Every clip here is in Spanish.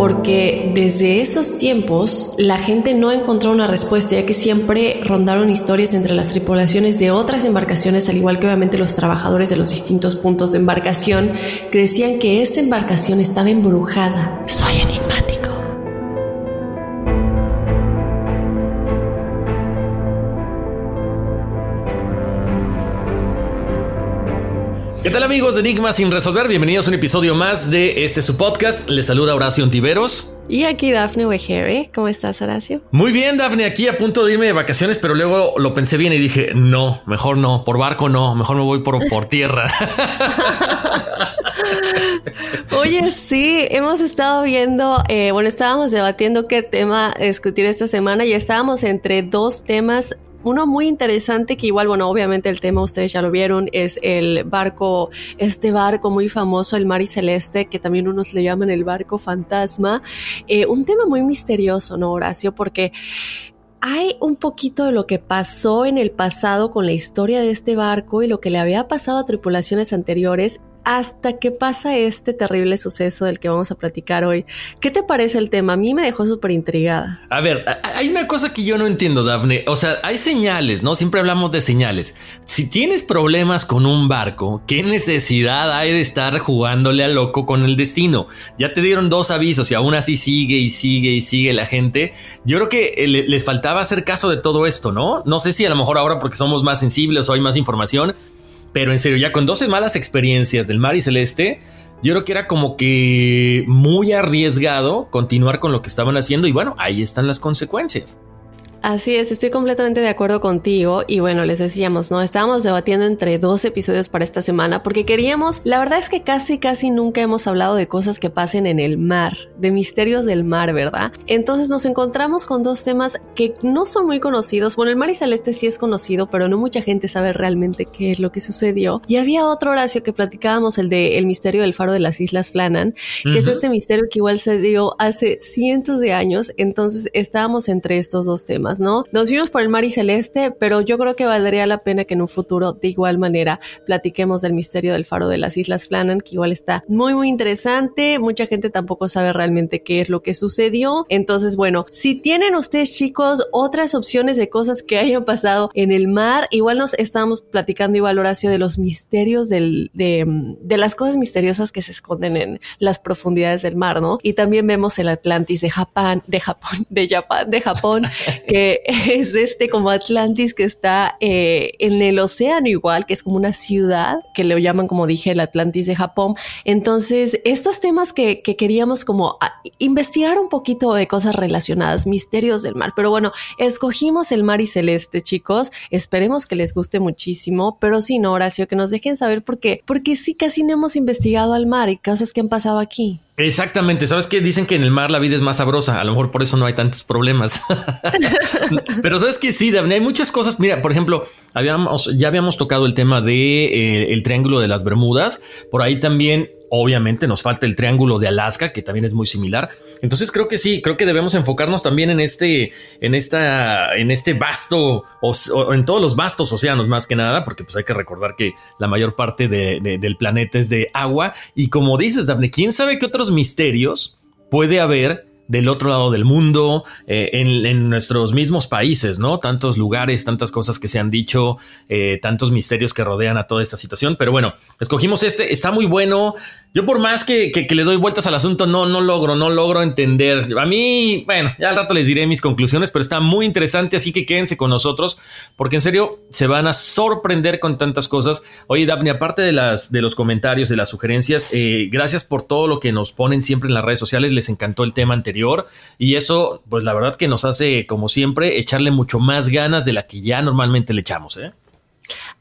Porque desde esos tiempos la gente no encontró una respuesta, ya que siempre rondaron historias entre las tripulaciones de otras embarcaciones, al igual que obviamente los trabajadores de los distintos puntos de embarcación, que decían que esta embarcación estaba embrujada. Soy enigmático. ¿Qué tal amigos de Enigma sin resolver? Bienvenidos a un episodio más de este su podcast. Les saluda Horacio Ontiveros. Y aquí Dafne Wegebe. ¿Cómo estás, Horacio? Muy bien, Dafne, aquí a punto de irme de vacaciones, pero luego lo pensé bien y dije, no, mejor no, por barco no, mejor me voy por, por tierra. Oye, sí, hemos estado viendo, eh, bueno, estábamos debatiendo qué tema discutir esta semana y estábamos entre dos temas uno muy interesante que igual, bueno, obviamente el tema ustedes ya lo vieron, es el barco, este barco muy famoso, el Mar y Celeste, que también unos le llaman el barco fantasma. Eh, un tema muy misterioso, ¿no, Horacio? Porque hay un poquito de lo que pasó en el pasado con la historia de este barco y lo que le había pasado a tripulaciones anteriores hasta que pasa este terrible suceso del que vamos a platicar hoy. ¿Qué te parece el tema? A mí me dejó súper intrigada. A ver, hay una cosa que yo no entiendo, Daphne. O sea, hay señales, ¿no? Siempre hablamos de señales. Si tienes problemas con un barco, ¿qué necesidad hay de estar jugándole a loco con el destino? Ya te dieron dos avisos y aún así sigue y sigue y sigue la gente. Yo creo que les faltaba hacer caso de todo esto, ¿no? No sé si a lo mejor ahora porque somos más sensibles o hay más información, pero en serio, ya con 12 malas experiencias del Mar y Celeste, yo creo que era como que muy arriesgado continuar con lo que estaban haciendo y bueno, ahí están las consecuencias. Así es, estoy completamente de acuerdo contigo y bueno, les decíamos, ¿no? Estábamos debatiendo entre dos episodios para esta semana porque queríamos, la verdad es que casi, casi nunca hemos hablado de cosas que pasen en el mar, de misterios del mar, ¿verdad? Entonces nos encontramos con dos temas que no son muy conocidos. Bueno, el mar y celeste sí es conocido, pero no mucha gente sabe realmente qué es lo que sucedió. Y había otro Horacio que platicábamos, el de el misterio del faro de las Islas Flanan, que uh -huh. es este misterio que igual se dio hace cientos de años. Entonces estábamos entre estos dos temas. ¿No? Nos vimos por el mar y celeste, pero yo creo que valdría la pena que en un futuro de igual manera platiquemos del misterio del faro de las Islas Flannan, que igual está muy muy interesante. Mucha gente tampoco sabe realmente qué es lo que sucedió. Entonces, bueno, si tienen ustedes chicos otras opciones de cosas que hayan pasado en el mar, igual nos estábamos platicando igual Horacio de los misterios del, de, de las cosas misteriosas que se esconden en las profundidades del mar, ¿no? Y también vemos el Atlantis de Japón, de Japón, de Japón, de Japón, que es este como Atlantis que está eh, en el océano igual, que es como una ciudad, que le llaman, como dije, el Atlantis de Japón. Entonces, estos temas que, que queríamos como ah, investigar un poquito de cosas relacionadas, misterios del mar. Pero bueno, escogimos el mar y celeste, chicos. Esperemos que les guste muchísimo, pero si no, Horacio, que nos dejen saber por qué. Porque sí, casi no hemos investigado al mar y cosas que han pasado aquí. Exactamente, ¿sabes qué? Dicen que en el mar la vida es más sabrosa, a lo mejor por eso no hay tantos problemas. Pero sabes que sí, Daphne, hay muchas cosas. Mira, por ejemplo, habíamos, ya habíamos tocado el tema de eh, triángulo de las Bermudas. Por ahí también Obviamente nos falta el triángulo de Alaska, que también es muy similar. Entonces creo que sí, creo que debemos enfocarnos también en este, en esta, en este vasto, o, en todos los vastos océanos más que nada, porque pues hay que recordar que la mayor parte del planeta es de agua. Y como dices, Daphne, ¿quién sabe qué otros misterios puede haber del otro lado del mundo, eh, en, nuestros mismos países, ¿no? Tantos lugares, tantas cosas que se han dicho, eh, tantos misterios que rodean a toda esta situación. Pero bueno, escogimos este, está muy bueno. Yo por más que, le doy vueltas al asunto, no, no logro, no logro entender. A mí, bueno, ya al rato les diré mis conclusiones, pero está muy interesante, así que quédense con nosotros, porque en serio se van a sorprender con tantas cosas. Oye, Daphne, aparte de, las, de los comentarios, de las sugerencias, eh, gracias por todo lo que nos ponen siempre en las redes sociales, les encantó el tema anterior y eso, pues la verdad que nos hace, como siempre, echarle mucho más ganas de la que ya normalmente le echamos, ¿eh?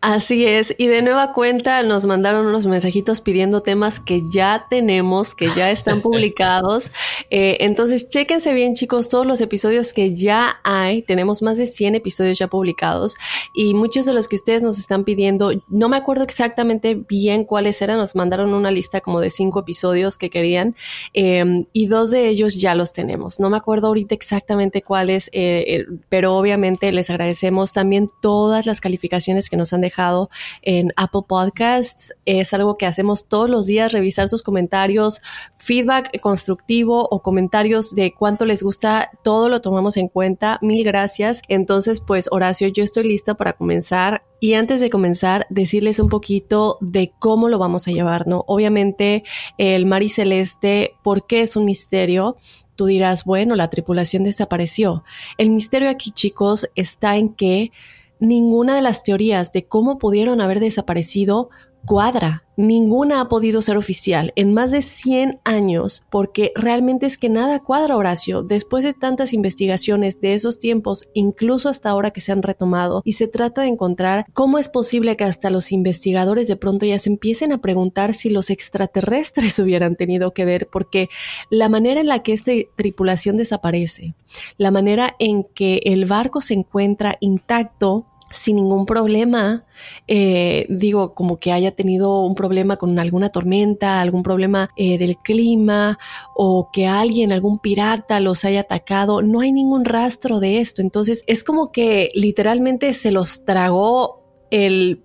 Así es, y de nueva cuenta nos mandaron unos mensajitos pidiendo temas que ya tenemos, que ya están publicados. Eh, entonces, chéquense bien chicos todos los episodios que ya hay. Tenemos más de 100 episodios ya publicados y muchos de los que ustedes nos están pidiendo, no me acuerdo exactamente bien cuáles eran, nos mandaron una lista como de cinco episodios que querían em, y dos de ellos ya los tenemos. No me acuerdo ahorita exactamente cuáles, eh, eh, pero obviamente les agradecemos también todas las calificaciones que nos han dejado en Apple Podcasts. Es algo que hacemos todos los días, revisar sus comentarios, feedback constructivo o comentarios de cuánto les gusta, todo lo tomamos en cuenta. Mil gracias. Entonces, pues Horacio, yo estoy lista para comenzar. Y antes de comenzar, decirles un poquito de cómo lo vamos a llevar, ¿no? Obviamente, el mar y celeste, ¿por qué es un misterio? Tú dirás, bueno, la tripulación desapareció. El misterio aquí, chicos, está en que ninguna de las teorías de cómo pudieron haber desaparecido cuadra. Ninguna ha podido ser oficial en más de 100 años, porque realmente es que nada cuadra, Horacio. Después de tantas investigaciones de esos tiempos, incluso hasta ahora que se han retomado, y se trata de encontrar cómo es posible que hasta los investigadores de pronto ya se empiecen a preguntar si los extraterrestres hubieran tenido que ver, porque la manera en la que esta tripulación desaparece, la manera en que el barco se encuentra intacto, sin ningún problema, eh, digo, como que haya tenido un problema con alguna tormenta, algún problema eh, del clima o que alguien, algún pirata los haya atacado, no hay ningún rastro de esto. Entonces es como que literalmente se los tragó el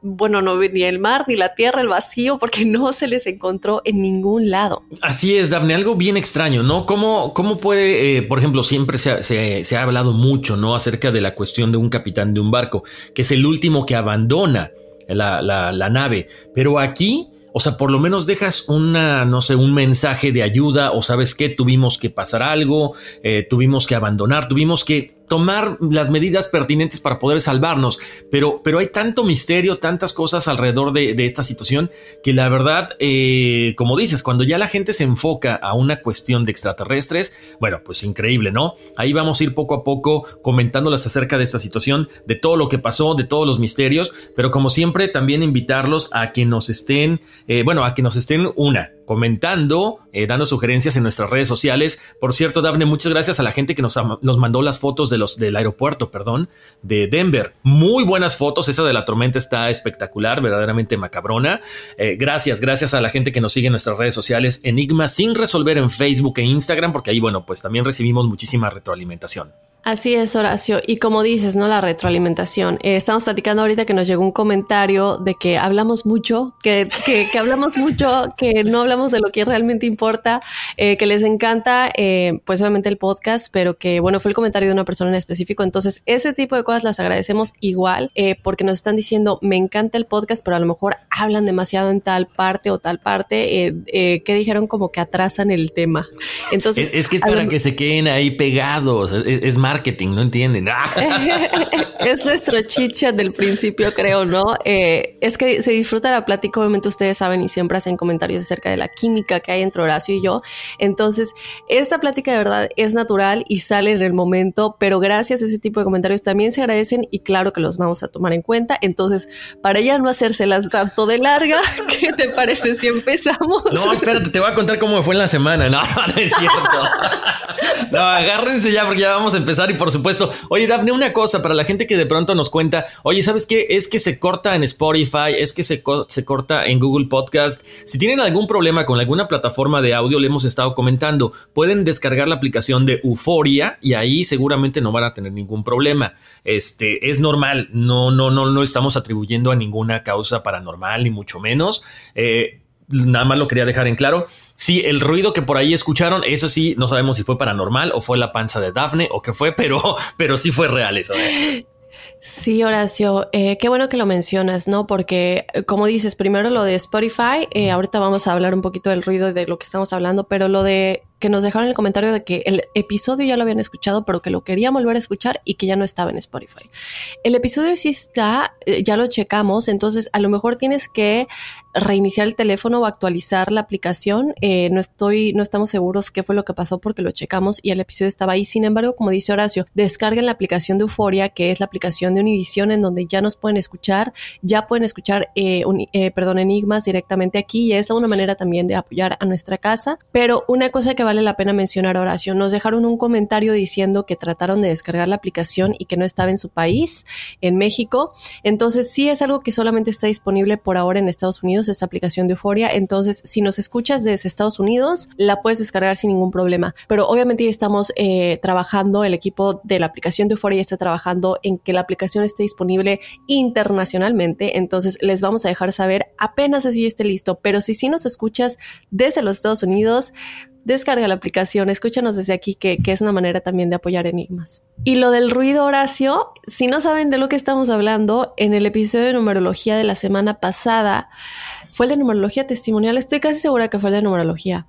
bueno, no ni el mar, ni la tierra, el vacío, porque no se les encontró en ningún lado. Así es, Daphne, algo bien extraño, ¿no? ¿Cómo, cómo puede, eh, por ejemplo, siempre se ha, hablado mucho, ¿no? Acerca de la cuestión de un capitán de un barco, que es el último que abandona la, la nave, pero aquí... O sea, por lo menos dejas una, no sé, un mensaje de ayuda o sabes que tuvimos que pasar algo, eh, tuvimos que abandonar, tuvimos que tomar las medidas pertinentes para poder salvarnos. Pero, pero hay tanto misterio, tantas cosas alrededor de, esta situación que la verdad, eh, como dices, cuando ya la gente se enfoca a una cuestión de extraterrestres, bueno, pues increíble, ¿no? Ahí vamos a ir poco a poco comentándolas acerca de esta situación, de todo lo que pasó, de todos los misterios, pero como siempre, también invitarlos a que nos estén, eh, bueno, a que nos estén una, comentando, eh, dando sugerencias en nuestras redes sociales. Por cierto, Dafne, muchas gracias a la gente que nos, nos mandó las fotos de los del aeropuerto, perdón, de Denver. Muy buenas fotos. Esa de la tormenta está espectacular, verdaderamente macabrona. Eh, gracias, gracias a la gente que nos sigue en nuestras redes sociales. Enigma sin resolver en Facebook e Instagram, porque ahí, bueno, pues también recibimos muchísima retroalimentación. Así es, Horacio. Y como dices, ¿no? La retroalimentación. Eh, estamos platicando ahorita que nos llegó un comentario de que hablamos mucho, que, que, que hablamos mucho, que no hablamos de lo que realmente importa, eh, que les encanta, eh, pues obviamente el podcast, pero que, bueno, fue el comentario de una persona en específico. Entonces, ese tipo de cosas las agradecemos igual, porque nos están diciendo, me encanta el podcast, pero a lo mejor hablan demasiado en tal parte o tal parte, que dijeron como que atrasan el tema. Entonces, es, que es para que se queden ahí pegados. Es, es marketing, no entienden. es nuestro chicha del principio, creo, ¿no? Eh, es que se disfruta la plática, obviamente ustedes saben y siempre hacen comentarios acerca de la química que hay entre Horacio y yo. Entonces, esta plática de verdad es natural y sale en el momento, pero gracias a ese tipo de comentarios también se agradecen y claro que los vamos a tomar en cuenta. Entonces, para ya no hacérselas tanto de larga, ¿qué te parece si empezamos? No, espérate, te voy a contar cómo me fue en la semana. No, no es cierto. no, agárrense ya porque ya vamos a empezar y por supuesto, oye, Daphne, una cosa para la gente que de pronto nos cuenta, oye, ¿sabes qué? Es que se corta en Spotify, es que se, se corta en Google Podcast. Si tienen algún problema con alguna plataforma de audio, le hemos estado comentando, pueden descargar la aplicación de Euforia y ahí seguramente no van a tener ningún problema. Este es normal, no, no, no, no estamos atribuyendo a ninguna causa paranormal, ni mucho menos. Eh, nada más lo quería dejar en claro. Sí, el ruido que por ahí escucharon, eso sí, no sabemos si fue paranormal o fue la panza de Daphne o qué fue, pero, pero sí fue real eso. ¿eh? Sí, Horacio, eh, qué bueno que lo mencionas, ¿no? Porque, eh, como dices, primero lo de Spotify, ahorita vamos a hablar un poquito del ruido de lo que estamos hablando, pero lo de que nos dejaron el comentario de que el episodio ya lo habían escuchado, pero que lo querían volver a escuchar y que ya no estaba en Spotify. El episodio sí está, ya lo checamos, entonces a lo mejor tienes que reiniciar el teléfono o actualizar la aplicación. Eh, no estoy, no estamos seguros qué fue lo que pasó porque lo checamos y el episodio estaba ahí. Sin embargo, como dice Horacio, descarguen la aplicación de Euforia, que es la aplicación de Univision, en donde ya nos pueden escuchar, ya pueden escuchar, eh, eh, perdón, enigmas directamente aquí y es una manera también de apoyar a nuestra casa. Pero una cosa que vale la pena mencionar, Horacio, nos dejaron un comentario diciendo que trataron de descargar la aplicación y que no estaba en su país, en México. Entonces, sí es algo que solamente está disponible por ahora en Estados Unidos esta aplicación de Euforia. Entonces, si nos escuchas desde Estados Unidos, la puedes descargar sin ningún problema. Pero obviamente ya estamos eh, trabajando, el equipo de la aplicación de Euforia está trabajando en que la aplicación esté disponible internacionalmente. Entonces, les vamos a dejar saber apenas así esté listo. Pero si sí nos escuchas desde los Estados Unidos, descarga la aplicación, escúchanos desde aquí, que, que, es una manera también de apoyar enigmas. Y lo del ruido, Horacio, si no saben de lo que estamos hablando, en el episodio de numerología de la semana pasada, fue el de numerología testimonial, estoy casi segura que fue el de numerología.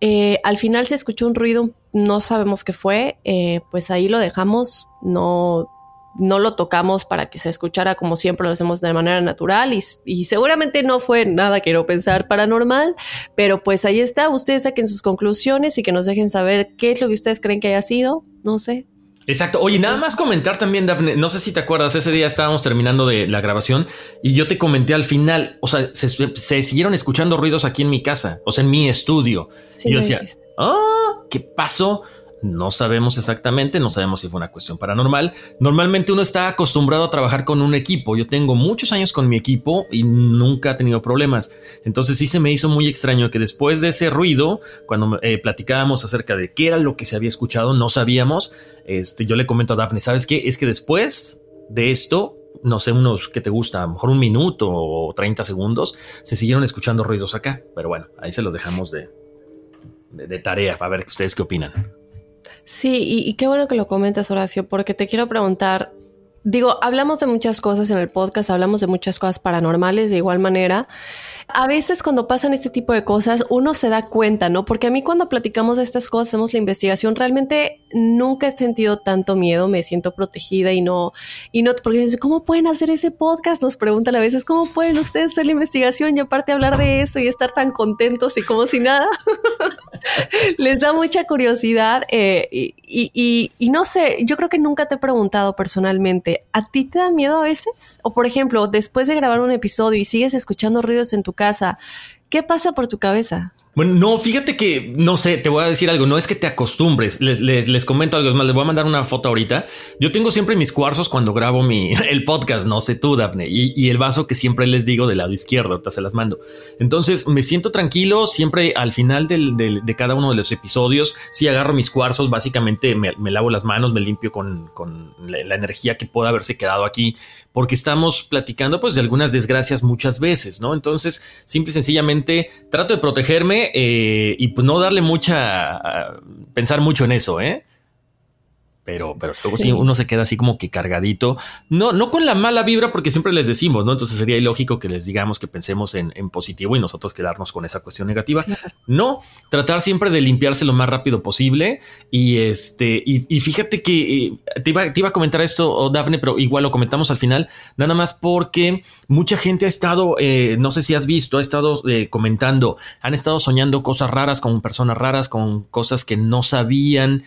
Eh, al final se escuchó un ruido, no sabemos qué fue, eh, pues ahí lo dejamos, no, no lo tocamos para que se escuchara como siempre lo hacemos de manera natural y, seguramente no fue nada, quiero pensar, paranormal, pero pues ahí está, ustedes saquen sus conclusiones y que nos dejen saber qué es lo que ustedes creen que haya sido, no sé. Exacto. Oye, nada más comentar también, Daphne. No sé si te acuerdas, ese día estábamos terminando de la grabación y yo te comenté al final, o sea, se, siguieron escuchando ruidos aquí en mi casa, o sea, en mi estudio. y yo decía, ah, ¿qué pasó? No sabemos exactamente, no sabemos si fue una cuestión paranormal. Normalmente uno está acostumbrado a trabajar con un equipo. Yo tengo muchos años con mi equipo y nunca he tenido problemas. Entonces sí se me hizo muy extraño que después de ese ruido, cuando eh, platicábamos acerca de qué era lo que se había escuchado, no sabíamos. Este, yo le comento a Daphne, ¿sabes qué? Es que después de esto, no sé, unos que te gusta, a lo mejor un minuto o 30 segundos, se siguieron escuchando ruidos acá. Pero bueno, ahí se los dejamos de, de, de tarea para ver ustedes qué opinan. Sí, y, qué bueno que lo comentas, Horacio, porque te quiero preguntar, digo, hablamos de muchas cosas en el podcast, hablamos de muchas cosas paranormales de igual manera. A veces cuando pasan este tipo de cosas, uno se da cuenta, ¿no? Porque a mí cuando platicamos de estas cosas, hacemos la investigación, realmente nunca he sentido tanto miedo, me siento protegida y no, y no, porque ¿cómo pueden hacer ese podcast? Nos preguntan a veces, ¿cómo pueden ustedes hacer la investigación y aparte hablar de eso y estar tan contentos y como si nada? Les da mucha curiosidad eh, y, y, no sé, yo creo que nunca te he preguntado personalmente, ¿a ti te da miedo a veces? O por ejemplo, después de grabar un episodio y sigues escuchando ruidos en tu casa, ¿qué pasa por tu cabeza? Bueno, no, fíjate que no sé, te voy a decir algo. No es que te acostumbres. Les, comento algo más. Les voy a mandar una foto ahorita. Yo tengo siempre mis cuarzos cuando grabo mi el podcast. No sé tú, Daphne, y, el vaso que siempre les digo del lado izquierdo. Ahorita se las mando. Entonces me siento tranquilo. Siempre al final de cada uno de los episodios, si agarro mis cuarzos, básicamente me, lavo las manos, me limpio con, la, energía que pueda haberse quedado aquí, porque estamos platicando pues de algunas desgracias muchas veces, no? Entonces, simple y sencillamente trato de protegerme eh, y pues no darle mucha, pensar mucho en eso, ¿eh? Pero, pero luego sí. uno se queda así como que cargadito. No, no con la mala vibra, porque siempre les decimos, ¿no? Entonces sería ilógico que les digamos que pensemos en, positivo y nosotros quedarnos con esa cuestión negativa. No, tratar siempre de limpiarse lo más rápido posible. Y este, y, fíjate que eh, te, iba, te, iba, a comentar esto, oh, Dafne, pero igual lo comentamos al final, nada más porque mucha gente ha estado, eh, no sé si has visto, ha estado eh, comentando, han estado soñando cosas raras con personas raras, con cosas que no sabían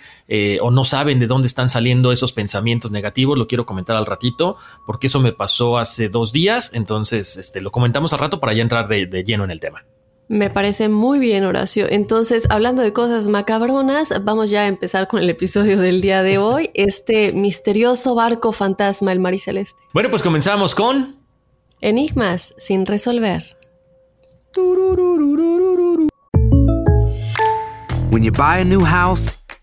o no saben de dónde están saliendo esos pensamientos negativos. Lo quiero comentar al ratito, porque eso me pasó hace dos días. Entonces, este, lo comentamos al rato para ya entrar de, lleno en el tema. Me parece muy bien, Horacio. Entonces, hablando de cosas macabronas, vamos ya a empezar con el episodio del día de hoy. Este misterioso barco fantasma, el mar celeste. Bueno, pues comenzamos con... Enigmas sin resolver. When you buy a new house,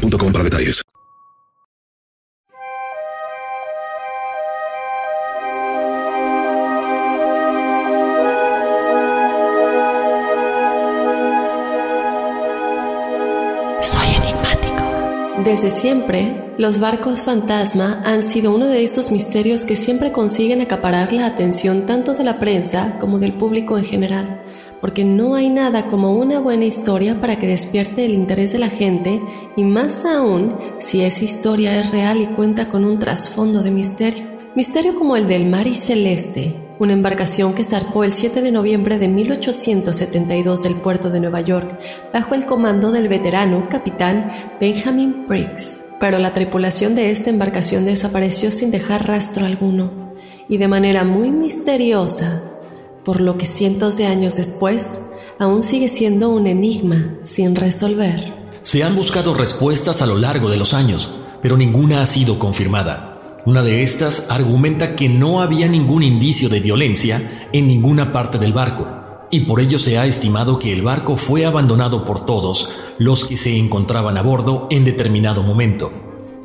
para detalles. Soy enigmático. Desde siempre, los barcos fantasma han sido uno de estos misterios que siempre consiguen acaparar la atención tanto de la prensa como del público en general porque no hay nada como una buena historia para que despierte el interés de la gente y más aún si esa historia es real y cuenta con un trasfondo de misterio. Misterio como el del Mari Celeste, una embarcación que zarpó el 7 de noviembre de 1872 del puerto de Nueva York bajo el comando del veterano capitán Benjamin Briggs. Pero la tripulación de esta embarcación desapareció sin dejar rastro alguno y de manera muy misteriosa por lo que cientos de años después aún sigue siendo un enigma sin resolver. Se han buscado respuestas a lo largo de los años, pero ninguna ha sido confirmada. Una de estas argumenta que no había ningún indicio de violencia en ninguna parte del barco, y por ello se ha estimado que el barco fue abandonado por todos los que se encontraban a bordo en determinado momento.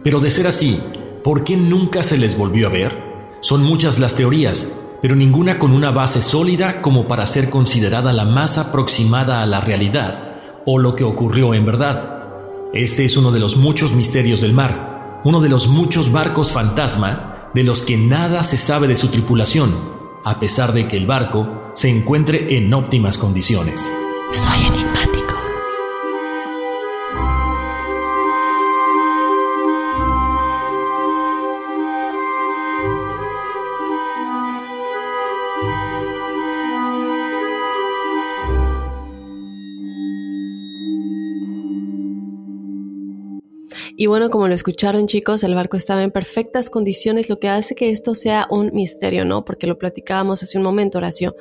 Pero de ser así, ¿por qué nunca se les volvió a ver? Son muchas las teorías, pero ninguna con una base sólida como para ser considerada la más aproximada a la realidad o lo que ocurrió en verdad. Este es uno de los muchos misterios del mar, uno de los muchos barcos fantasma de los que nada se sabe de su tripulación, a pesar de que el barco se encuentre en óptimas condiciones. Y bueno, como lo escucharon chicos, el barco estaba en perfectas condiciones, lo que hace que esto sea un misterio, ¿no? Porque lo platicábamos hace un momento, Horacio.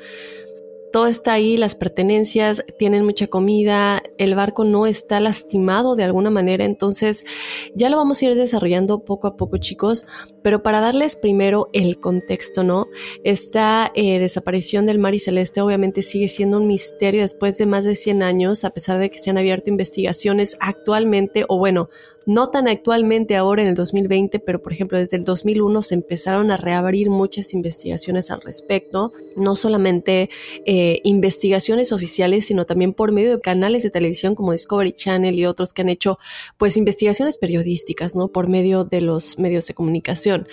todo está ahí, las pertenencias, tienen mucha comida, el barco no está lastimado de alguna manera, entonces ya lo vamos a ir desarrollando poco a poco chicos, pero para darles primero el contexto, ¿no? Esta eh, desaparición del mar y celeste obviamente sigue siendo un misterio después de más de 100 años, a pesar de que se han abierto investigaciones actualmente, o bueno, no tan actualmente ahora en el 2020, pero por ejemplo desde el 2001 se empezaron a reabrir muchas investigaciones al respecto, no solamente eh, investigaciones oficiales, sino también por medio de canales de televisión como Discovery Channel y otros que han hecho pues investigaciones periodísticas, ¿no? Por medio de los medios de comunicación.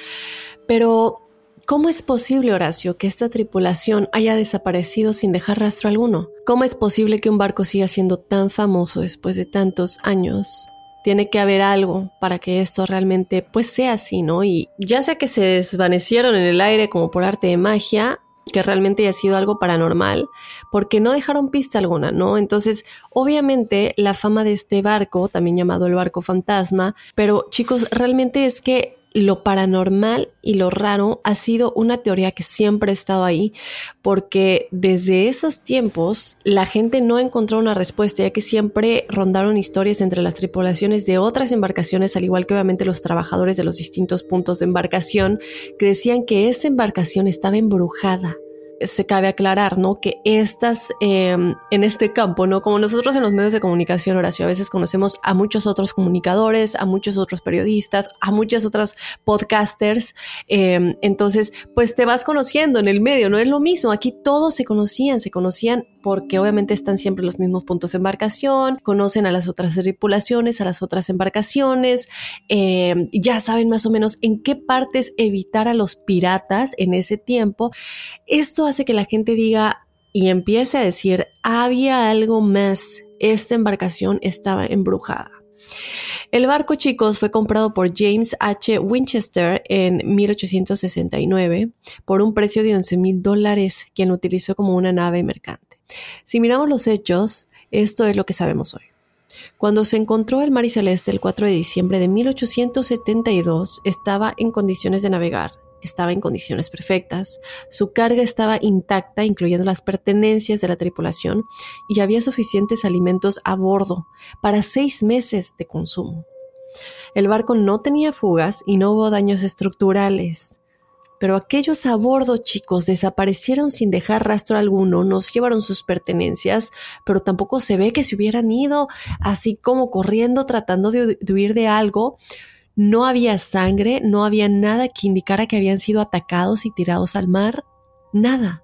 Pero ¿Cómo es posible, Horacio, que esta tripulación haya desaparecido sin dejar rastro alguno? ¿Cómo es posible que un barco siga siendo tan famoso después de tantos años? Tiene que haber algo para que esto realmente pues sea así, ¿no? Y ya sea que se desvanecieron en el aire como por arte de magia, que realmente haya sido algo paranormal, porque no dejaron pista alguna, ¿no? Entonces, obviamente, la fama de este barco, también llamado el barco fantasma, pero chicos, realmente es que lo paranormal y lo raro ha sido una teoría que siempre ha estado ahí, porque desde esos tiempos la gente no encontró una respuesta, ya que siempre rondaron historias entre las tripulaciones de otras embarcaciones, al igual que obviamente los trabajadores de los distintos puntos de embarcación, que decían que esa embarcación estaba embrujada se cabe aclarar, ¿no? Que estas, em, en este campo, ¿no? Como nosotros en los medios de comunicación, Horacio, a veces conocemos a muchos otros comunicadores, a muchos otros periodistas, a muchas otras podcasters, em, entonces, pues te vas conociendo en el medio, no es lo mismo, aquí todos se conocían, se conocían porque obviamente están siempre los mismos puntos de embarcación, conocen a las otras tripulaciones, a las otras embarcaciones, em, ya saben más o menos en qué partes evitar a los piratas en ese tiempo. Esto hace que la gente diga y empiece a decir, había algo más, esta embarcación estaba embrujada. El barco, chicos, fue comprado por James H. Winchester en 1869 por un precio de 11 mil dólares, quien lo utilizó como una nave mercante. Si miramos los hechos, esto es lo que sabemos hoy. Cuando se encontró el mar celeste el 4 de diciembre de 1872, estaba en condiciones de navegar estaba en condiciones perfectas, su carga estaba intacta, incluyendo las pertenencias de la tripulación, y había suficientes alimentos a bordo para seis meses de consumo. El barco no tenía fugas y no hubo daños estructurales. Pero aquellos a bordo, chicos, desaparecieron sin dejar rastro alguno, nos llevaron sus pertenencias, pero tampoco se ve que se hubieran ido así como corriendo tratando de, huir de algo no había sangre, no había nada que indicara que habían sido atacados y tirados al mar. Nada.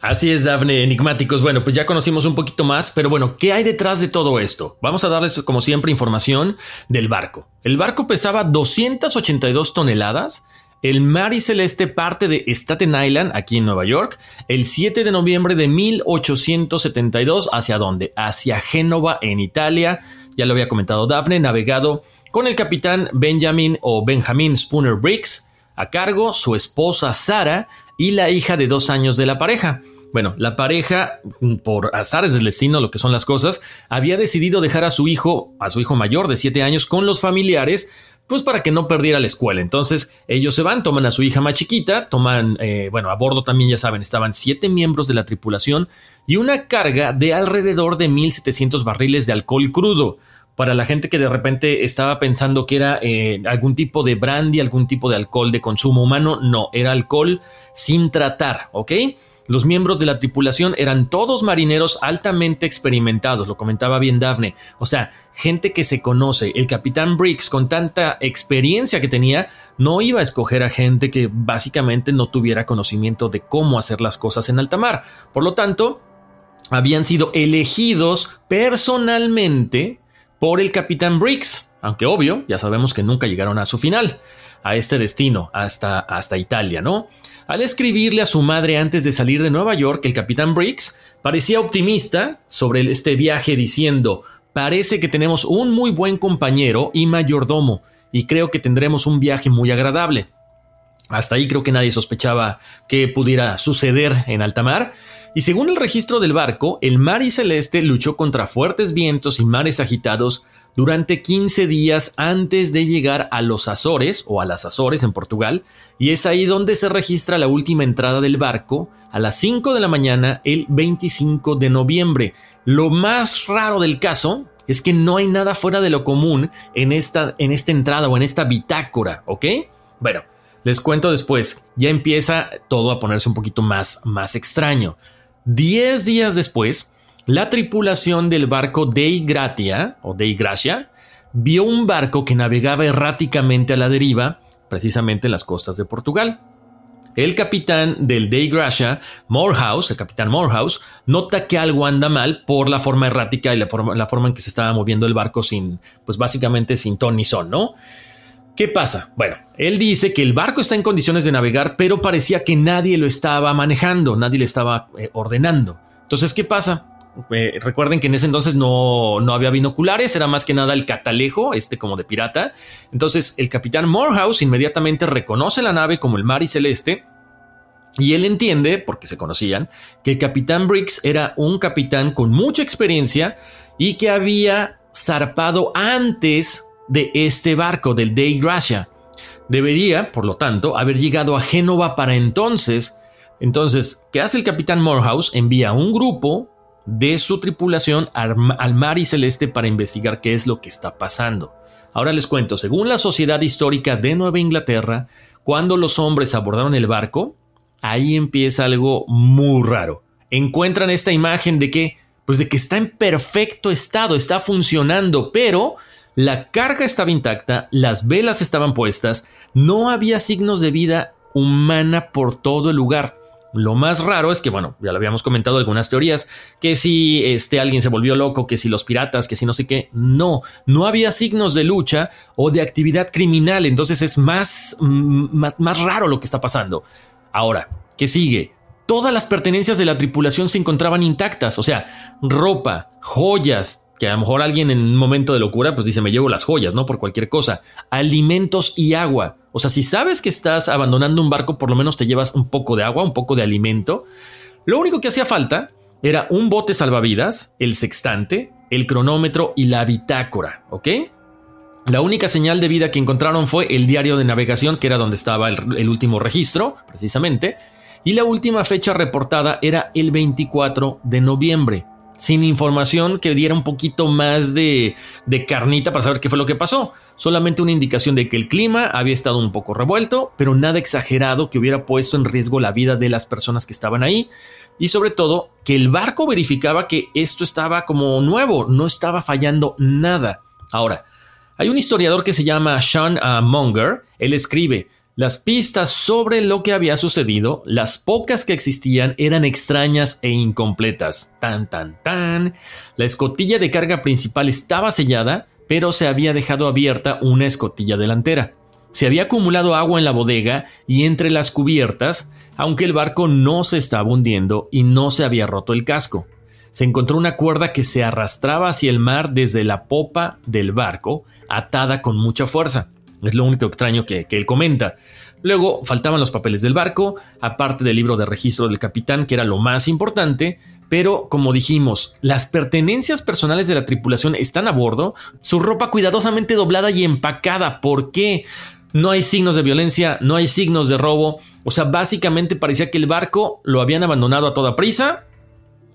Así es, Dafne, enigmáticos. Bueno, pues ya conocimos un poquito más, pero bueno, ¿qué hay detrás de todo esto? Vamos a darles, como siempre, información del barco. El barco pesaba 282 toneladas. El Mar y Celeste parte de Staten Island, aquí en Nueva York, el 7 de noviembre de 1872. ¿Hacia dónde? Hacia Génova, en Italia. Ya lo había comentado Dafne, navegado con el capitán Benjamin o Benjamin Spooner Briggs, a cargo su esposa Sara y la hija de dos años de la pareja. Bueno, la pareja, por azares del destino, lo que son las cosas, había decidido dejar a su hijo, a su hijo mayor de siete años, con los familiares, pues para que no perdiera la escuela. Entonces ellos se van, toman a su hija más chiquita, toman, eh, bueno, a bordo también ya saben, estaban siete miembros de la tripulación y una carga de alrededor de 1.700 barriles de alcohol crudo para la gente que de repente estaba pensando que era eh, algún tipo de brandy, algún tipo de alcohol de consumo humano, no, era alcohol sin tratar, ¿ok? Los miembros de la tripulación eran todos marineros altamente experimentados, lo comentaba bien Daphne, o sea, gente que se conoce. El capitán Briggs, con tanta experiencia que tenía, no iba a escoger a gente que básicamente no tuviera conocimiento de cómo hacer las cosas en alta mar. Por lo tanto, habían sido elegidos personalmente por el capitán Briggs, aunque obvio, ya sabemos que nunca llegaron a su final, a este destino, hasta, hasta Italia, ¿no? Al escribirle a su madre antes de salir de Nueva York, el capitán Briggs parecía optimista sobre este viaje diciendo, parece que tenemos un muy buen compañero y mayordomo, y creo que tendremos un viaje muy agradable. Hasta ahí creo que nadie sospechaba que pudiera suceder en alta mar, y según el registro del barco, el Mar y Celeste luchó contra fuertes vientos y mares agitados durante 15 días antes de llegar a los Azores o a las Azores en Portugal, y es ahí donde se registra la última entrada del barco a las 5 de la mañana el 25 de noviembre. Lo más raro del caso es que no hay nada fuera de lo común en esta, en esta entrada o en esta bitácora, ¿ok? Bueno, les cuento después, ya empieza todo a ponerse un poquito más, más extraño. Diez días después, la tripulación del barco Dei Gratia o Dei Gracia vio un barco que navegaba erráticamente a la deriva, precisamente en las costas de Portugal. El capitán del Dei Gracia, Morehouse, el capitán Morehouse, nota que algo anda mal por la forma errática y la forma, en que se estaba moviendo el barco sin, pues básicamente sin ton ni son, ¿no? ¿Qué pasa? Bueno, él dice que el barco está en condiciones de navegar, pero parecía que nadie lo estaba manejando, nadie le estaba eh, ordenando. Entonces, ¿qué pasa? Eh, recuerden que en ese entonces no, no, había binoculares, era más que nada el catalejo, este como de pirata. Entonces el capitán Morehouse inmediatamente reconoce la nave como el Mar y Celeste y él entiende, porque se conocían, que el capitán Briggs era un capitán con mucha experiencia y que había zarpado antes de este barco, del Day Gracia. Debería, por lo tanto, haber llegado a Génova para entonces. Entonces, ¿qué hace el capitán Morehouse? Envía un grupo de su tripulación al mar y celeste para investigar qué es lo que está pasando. Ahora les cuento, según la Sociedad Histórica de Nueva Inglaterra, cuando los hombres abordaron el barco, ahí empieza algo muy raro. Encuentran esta imagen de que, pues de que está en perfecto estado, está funcionando, pero la carga estaba intacta, las velas estaban puestas, no había signos de vida humana por todo el lugar. Lo más raro es que, bueno, ya lo habíamos comentado algunas teorías, que si este alguien se volvió loco, que si los piratas, que si no sé qué, no, no había signos de lucha o de actividad criminal, entonces es más, mm, más, más raro lo que está pasando. Ahora, ¿qué sigue? Todas las pertenencias de la tripulación se encontraban intactas, o sea, ropa, joyas, que a lo mejor alguien en un momento de locura pues dice me llevo las joyas, ¿no? Por cualquier cosa, alimentos y agua. O sea, si sabes que estás abandonando un barco, por lo menos te llevas un poco de agua, un poco de alimento. Lo único que hacía falta era un bote salvavidas, el sextante, el cronómetro y la bitácora, ¿ok? La única señal de vida que encontraron fue el diario de navegación, que era donde estaba el, el último registro, precisamente, y la última fecha reportada era el 24 de noviembre sin información que diera un poquito más de, de, carnita para saber qué fue lo que pasó. Solamente una indicación de que el clima había estado un poco revuelto, pero nada exagerado que hubiera puesto en riesgo la vida de las personas que estaban ahí. Y sobre todo, que el barco verificaba que esto estaba como nuevo, no estaba fallando nada. Ahora, hay un historiador que se llama Sean uh, Monger, él escribe, las pistas sobre lo que había sucedido, las pocas que existían, eran extrañas e incompletas. Tan, tan, tan. La escotilla de carga principal estaba sellada, pero se había dejado abierta una escotilla delantera. Se había acumulado agua en la bodega y entre las cubiertas, aunque el barco no se estaba hundiendo y no se había roto el casco. Se encontró una cuerda que se arrastraba hacia el mar desde la popa del barco, atada con mucha fuerza. Es lo único extraño que, él comenta. Luego faltaban los papeles del barco, aparte del libro de registro del capitán, que era lo más importante, pero como dijimos, las pertenencias personales de la tripulación están a bordo, su ropa cuidadosamente doblada y empacada. ¿Por qué? No hay signos de violencia, no hay signos de robo. O sea, básicamente parecía que el barco lo habían abandonado a toda prisa.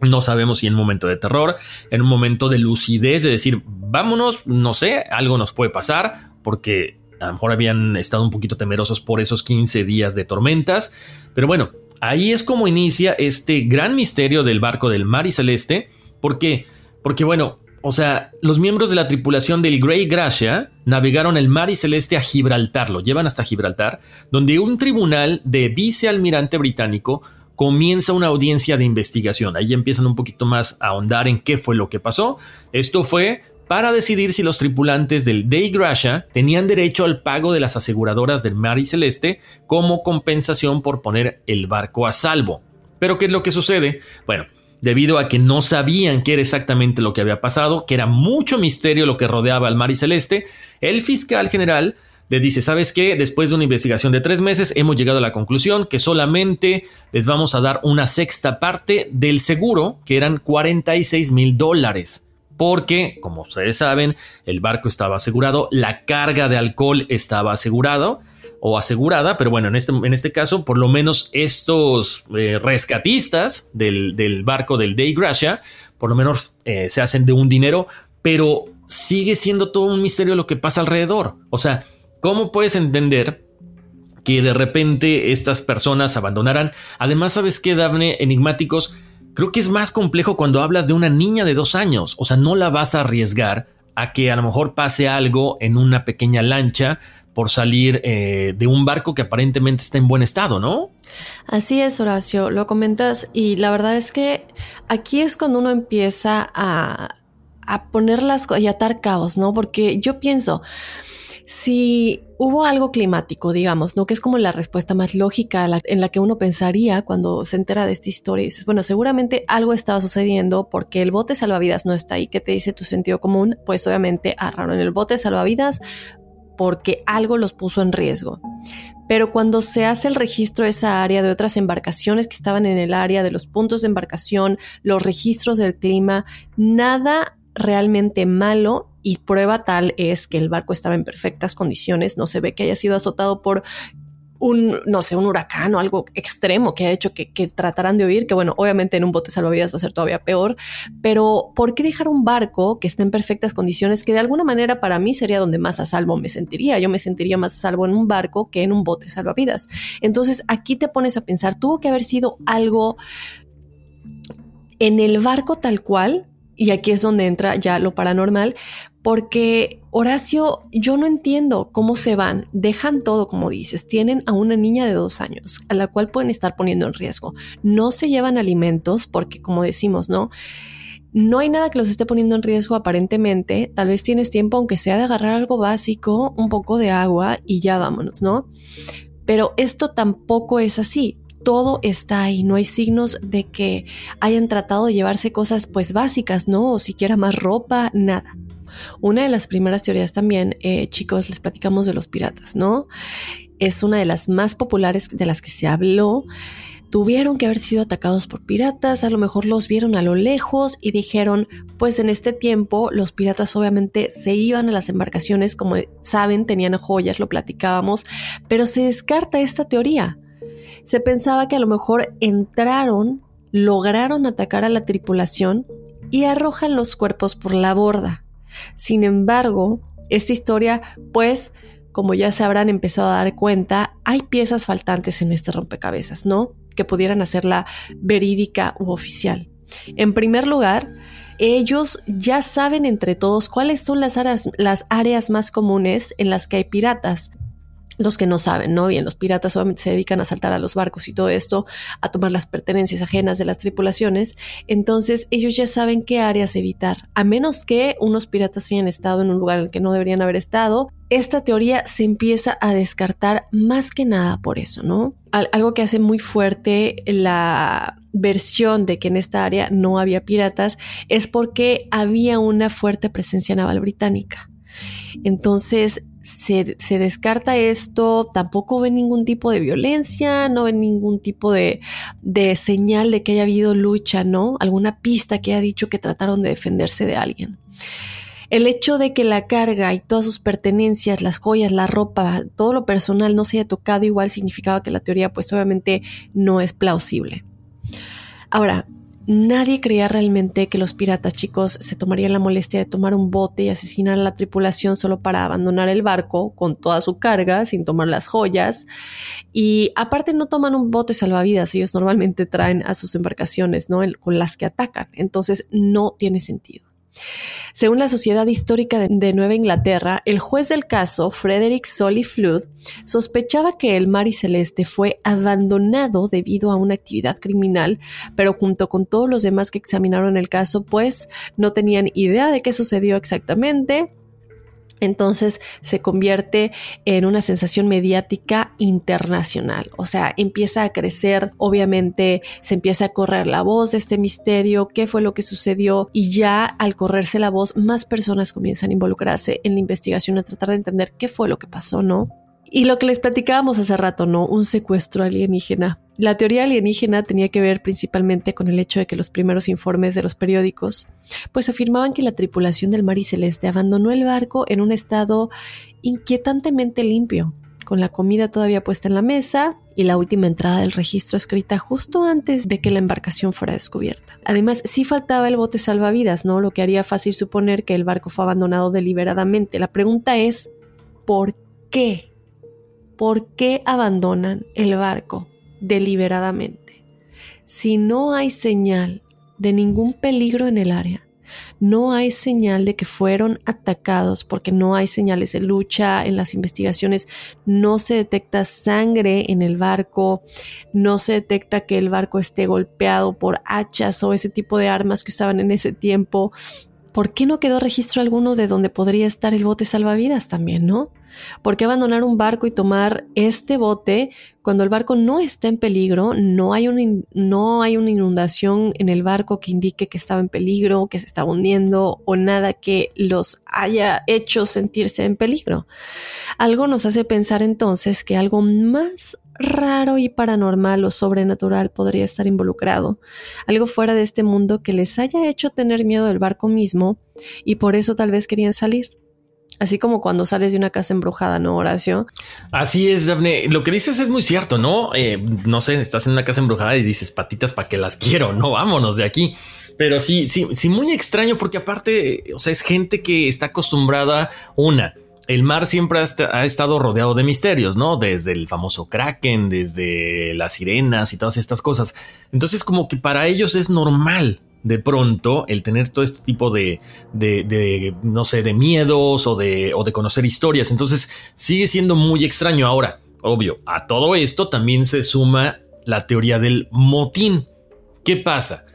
No sabemos si en un momento de terror, en un momento de lucidez, de decir, vámonos, no sé, algo nos puede pasar, porque a lo mejor habían estado un poquito temerosos por esos 15 días de tormentas. Pero bueno, ahí es como inicia este gran misterio del barco del Mar y Celeste. Porque, porque bueno, o sea, los miembros de la tripulación del Grey Gracia navegaron el Mar y Celeste a Gibraltar, lo llevan hasta Gibraltar, donde un tribunal de vicealmirante británico comienza una audiencia de investigación. Ahí empiezan un poquito más a ahondar en qué fue lo que pasó. Esto fue para decidir si los tripulantes del Day Gracia tenían derecho al pago de las aseguradoras del Mar y Celeste como compensación por poner el barco a salvo. Pero ¿qué es lo que sucede? Bueno, debido a que no sabían qué era exactamente lo que había pasado, que era mucho misterio lo que rodeaba al Mar y Celeste, el fiscal general les dice, ¿sabes qué? Después de una investigación de tres meses hemos llegado a la conclusión que solamente les vamos a dar una sexta parte del seguro, que eran 46 mil dólares. Porque, como ustedes saben, el barco estaba asegurado, la carga de alcohol estaba asegurado o asegurada, pero bueno, en este, en este caso, por lo menos estos eh, rescatistas del, del, barco del Day Gracia, por lo menos eh, se hacen de un dinero, pero sigue siendo todo un misterio lo que pasa alrededor. O sea, ¿cómo puedes entender que de repente estas personas abandonaran? Además, ¿sabes qué, Daphne? Enigmáticos, creo que es más complejo cuando hablas de una niña de dos años. O sea, no la vas a arriesgar a que a lo mejor pase algo en una pequeña lancha por salir eh, de un barco que aparentemente está en buen estado, ¿no? Así es, Horacio, lo comentas y la verdad es que aquí es cuando uno empieza a, a poner las y atar cabos, ¿no? Porque yo pienso, si hubo algo climático, digamos, ¿no? Que es como la respuesta más lógica en la que uno pensaría cuando se entera de esta historia. Y dices, bueno, seguramente algo estaba sucediendo porque el bote salvavidas no está ahí. ¿Qué te dice tu sentido común? Pues obviamente en el bote salvavidas porque algo los puso en riesgo. Pero cuando se hace el registro de esa área de otras embarcaciones que estaban en el área, de los puntos de embarcación, los registros del clima, nada realmente malo y prueba tal es que el barco estaba en perfectas condiciones, no se ve que haya sido azotado por un, no sé, un huracán o algo extremo que ha hecho que, que, tratarán de huir, que bueno, obviamente en un bote salvavidas va a ser todavía peor, pero ¿por qué dejar un barco que está en perfectas condiciones que de alguna manera para mí sería donde más a salvo me sentiría? Yo me sentiría más a salvo en un barco que en un bote salvavidas. Entonces aquí te pones a pensar, tuvo que haber sido algo en el barco tal cual, y aquí es donde entra ya lo paranormal, porque Horacio, yo no entiendo cómo se van, dejan todo como dices, tienen a una niña de dos años a la cual pueden estar poniendo en riesgo, no se llevan alimentos porque como decimos, ¿no? No hay nada que los esté poniendo en riesgo aparentemente, tal vez tienes tiempo aunque sea de agarrar algo básico, un poco de agua y ya vámonos, ¿no? Pero esto tampoco es así todo está ahí, no hay signos de que hayan tratado de llevarse cosas pues básicas, ¿no? O siquiera más ropa, nada. Una de las primeras teorías también, eh, chicos, les platicamos de los piratas, ¿no? Es una de las más populares de las que se habló. Tuvieron que haber sido atacados por piratas, a lo mejor los vieron a lo lejos y dijeron, pues en este tiempo los piratas obviamente se iban a las embarcaciones, como saben, tenían joyas, lo platicábamos, pero se descarta esta teoría se pensaba que a lo mejor entraron, lograron atacar a la tripulación y arrojan los cuerpos por la borda. Sin embargo, esta historia, pues, como ya se habrán empezado a dar cuenta, hay piezas faltantes en este rompecabezas, ¿no? Que pudieran hacerla verídica u oficial. En primer lugar, ellos ya saben entre todos cuáles son las áreas, las áreas más comunes en las que hay piratas los que no saben, ¿no? Bien, los piratas obviamente se dedican a saltar a los barcos y todo esto, a tomar las pertenencias ajenas de las tripulaciones, entonces ellos ya saben qué áreas evitar, a menos que unos piratas hayan estado en un lugar en el que no deberían haber estado. Esta teoría se empieza a descartar más que nada por eso, ¿no? algo que hace muy fuerte la versión de que en esta área no había piratas es porque había una fuerte presencia naval británica. Entonces, se, descarta esto, tampoco ven ningún tipo de violencia, no ven ningún tipo de, de, señal de que haya habido lucha, ¿no? Alguna pista que haya dicho que trataron de defenderse de alguien. El hecho de que la carga y todas sus pertenencias, las joyas, la ropa, todo lo personal no se haya tocado igual significaba que la teoría pues obviamente no es plausible. Ahora, Nadie creía realmente que los piratas chicos se tomarían la molestia de tomar un bote y asesinar a la tripulación solo para abandonar el barco con toda su carga, sin tomar las joyas. Y aparte no toman un bote salvavidas, ellos normalmente traen a sus embarcaciones, ¿no? con las que atacan. Entonces no tiene sentido. Según la Sociedad Histórica de Nueva Inglaterra, el juez del caso, Frederick Solly Flood, sospechaba que el Mar y Celeste fue abandonado debido a una actividad criminal, pero junto con todos los demás que examinaron el caso, pues no tenían idea de qué sucedió exactamente, entonces se convierte en una sensación mediática internacional. O sea, empieza a crecer, obviamente se empieza a correr la voz de este misterio, qué fue lo que sucedió y ya al correrse la voz, más personas comienzan a involucrarse en la investigación, a tratar de entender qué fue lo que pasó, ¿no? Y lo que les platicábamos hace rato, ¿no? Un secuestro alienígena. La teoría alienígena tenía que ver principalmente con el hecho de que los primeros informes de los periódicos pues afirmaban que la tripulación del Mar y Celeste abandonó el barco en un estado inquietantemente limpio, con la comida todavía puesta en la mesa y la última entrada del registro escrita justo antes de que la embarcación fuera descubierta. Además, sí faltaba el bote salvavidas, ¿no? Lo que haría fácil suponer que el barco fue abandonado deliberadamente. La pregunta es, ¿por qué? ¿Por qué abandonan el barco deliberadamente? Si no hay señal de ningún peligro en el área, no hay señal de que fueron atacados porque no hay señales de lucha en las investigaciones, no se detecta sangre en el barco, no se detecta que el barco esté golpeado por hachas o ese tipo de armas que usaban en ese tiempo. ¿Por qué no quedó registro alguno de donde podría estar el bote salvavidas también, no? ¿Por qué abandonar un barco y tomar este bote cuando el barco no está en peligro? No hay, no hay una inundación en el barco que indique que estaba en peligro, que se estaba hundiendo o nada que los haya hecho sentirse en peligro. Algo nos hace pensar entonces que algo más raro y paranormal o sobrenatural podría estar involucrado, algo fuera de este mundo que les haya hecho tener miedo del barco mismo y por eso tal vez querían salir. Así como cuando sales de una casa embrujada, ¿no, Horacio? Así es, Daphne. Lo que dices es muy cierto, ¿no? Eh, no sé, estás en una casa embrujada y dices patitas para que las quiero, no, vámonos de aquí. Pero sí, sí, sí, muy extraño porque aparte, o sea, es gente que está acostumbrada, una, el mar siempre ha, estado rodeado de misterios, ¿no? Desde el famoso kraken, desde las sirenas y todas estas cosas. Entonces como que para ellos es normal de pronto el tener todo este tipo de, de, no sé, de miedos o de, o de conocer historias. Entonces sigue siendo muy extraño. Ahora, obvio, a todo esto también se suma la teoría del motín. ¿Qué pasa?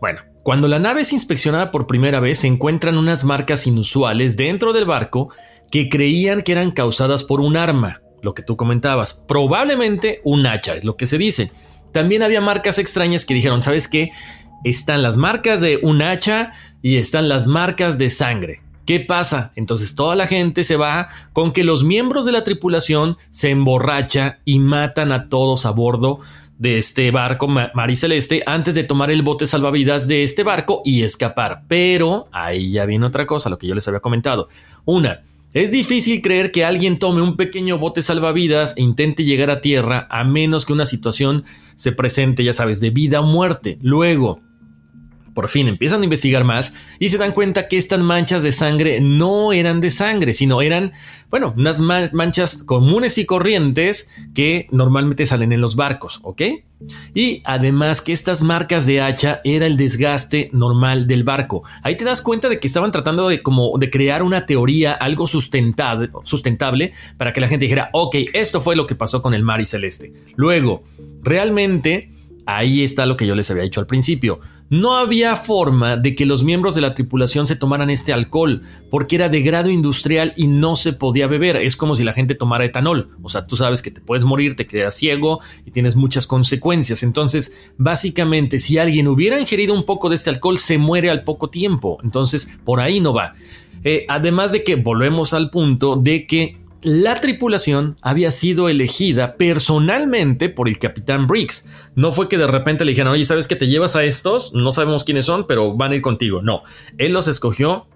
Bueno, cuando la nave es inspeccionada por primera vez se encuentran unas marcas inusuales dentro del barco que creían que eran causadas por un arma, lo que tú comentabas, probablemente un hacha, es lo que se dice. También había marcas extrañas que dijeron, ¿sabes qué? están las marcas de un hacha y están las marcas de sangre. ¿Qué pasa? Entonces toda la gente se va con que los miembros de la tripulación se emborracha y matan a todos a bordo de este barco Mariceleste antes de tomar el bote salvavidas de este barco y escapar. Pero ahí ya viene otra cosa, lo que yo les había comentado. Una, es difícil creer que alguien tome un pequeño bote salvavidas e intente llegar a tierra a menos que una situación se presente, ya sabes, de vida o muerte. Luego, por fin empiezan a investigar más y se dan cuenta que estas manchas de sangre no eran de sangre, sino eran, bueno, unas manchas comunes y corrientes que normalmente salen en los barcos, ¿ok? Y además que estas marcas de hacha era el desgaste normal del barco. Ahí te das cuenta de que estaban tratando de como de crear una teoría, algo sustentable, sustentable para que la gente dijera, ok, esto fue lo que pasó con el mar y celeste. Luego, realmente Ahí está lo que yo les había dicho al principio. No había forma de que los miembros de la tripulación se tomaran este alcohol, porque era de grado industrial y no se podía beber. Es como si la gente tomara etanol. O sea, tú sabes que te puedes morir, te quedas ciego y tienes muchas consecuencias. Entonces, básicamente, si alguien hubiera ingerido un poco de este alcohol, se muere al poco tiempo. Entonces, por ahí no va. Eh, además de que volvemos al punto de que la tripulación había sido elegida personalmente por el capitán Briggs. No fue que de repente le dijeron, oye, ¿sabes que te llevas a estos? No sabemos quiénes son, pero van a ir contigo. No, él los escogió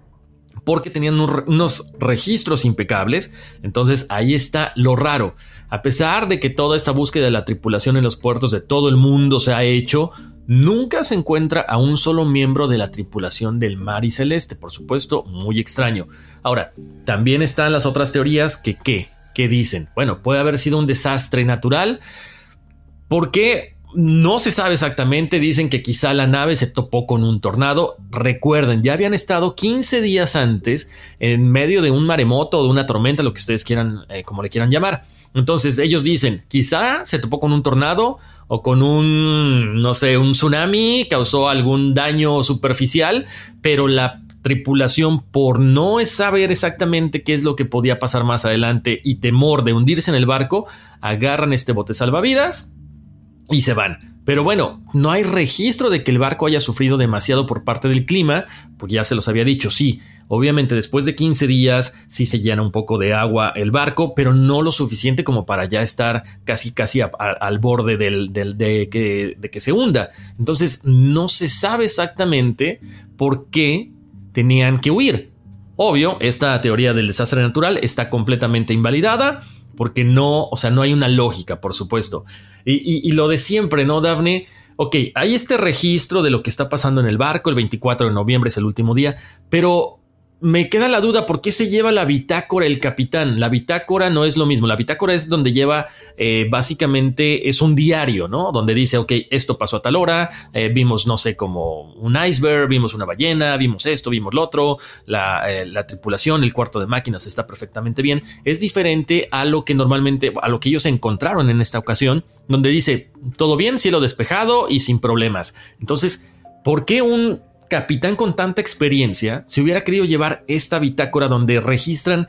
porque tenían unos registros impecables. Entonces ahí está lo raro. A pesar de que toda esta búsqueda de la tripulación en los puertos de todo el mundo se ha hecho, Nunca se encuentra a un solo miembro de la tripulación del Mar y Celeste, por supuesto, muy extraño. Ahora, también están las otras teorías que qué, ¿Qué dicen, bueno, puede haber sido un desastre natural, porque no se sabe exactamente, dicen que quizá la nave se topó con un tornado. Recuerden, ya habían estado 15 días antes en medio de un maremoto o de una tormenta, lo que ustedes quieran, eh, como le quieran llamar. Entonces ellos dicen, quizá se topó con un tornado o con un, no sé, un tsunami, causó algún daño superficial, pero la tripulación por no saber exactamente qué es lo que podía pasar más adelante y temor de hundirse en el barco, agarran este bote salvavidas y se van. Pero bueno, no hay registro de que el barco haya sufrido demasiado por parte del clima, porque ya se los había dicho, sí, Obviamente después de 15 días sí se llena un poco de agua el barco, pero no lo suficiente como para ya estar casi casi al borde del, de, que, de que se hunda. Entonces no se sabe exactamente por qué tenían que huir. Obvio, esta teoría del desastre natural está completamente invalidada porque no, o sea, no hay una lógica, por supuesto. Y, y, lo de siempre, ¿no, Daphne? Ok, hay este registro de lo que está pasando en el barco, el 24 de noviembre es el último día, pero me queda la duda por qué se lleva la bitácora el capitán. La bitácora no es lo mismo. La bitácora es donde lleva eh, básicamente es un diario, ¿no? Donde dice, ok, esto pasó a tal hora, eh, vimos, no sé, como un iceberg, vimos una ballena, vimos esto, vimos lo otro, la, eh, la tripulación, el cuarto de máquinas está perfectamente bien. Es diferente a lo que normalmente, a lo que ellos encontraron en esta ocasión, donde dice, todo bien, cielo despejado y sin problemas. Entonces, ¿por qué un capitán con tanta experiencia se hubiera querido llevar esta bitácora donde registran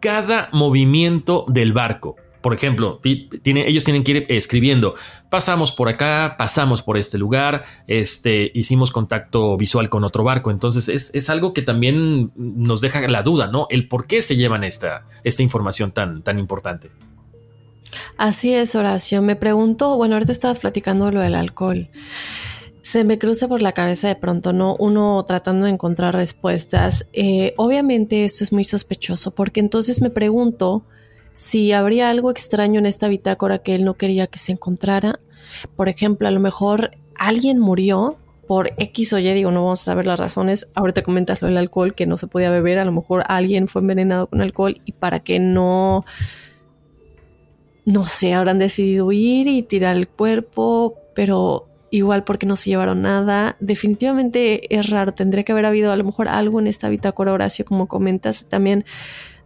cada movimiento del barco. Por ejemplo, ellos tienen que ir escribiendo, pasamos por acá, pasamos por este lugar, este, hicimos contacto visual con otro barco. Entonces es, algo que también nos deja la duda, ¿no? El por qué se llevan esta, esta información tan, tan importante. Así es, Horacio. Me pregunto, bueno, ahorita estaba platicando lo del alcohol se me cruza por la cabeza de pronto, ¿no? Uno tratando de encontrar respuestas. Eh, obviamente esto es muy sospechoso porque entonces me pregunto si habría algo extraño en esta bitácora que él no quería que se encontrara. Por ejemplo, a lo mejor alguien murió por X o Y, digo, no vamos a saber las razones. Ahorita comentas lo del alcohol, que no se podía beber, a lo mejor alguien fue envenenado con alcohol y para que no, no sé, habrán decidido ir y tirar el cuerpo, pero igual porque no se llevaron nada. Definitivamente es raro, tendría que haber habido a lo mejor algo en esta bitácora, Horacio, como comentas. También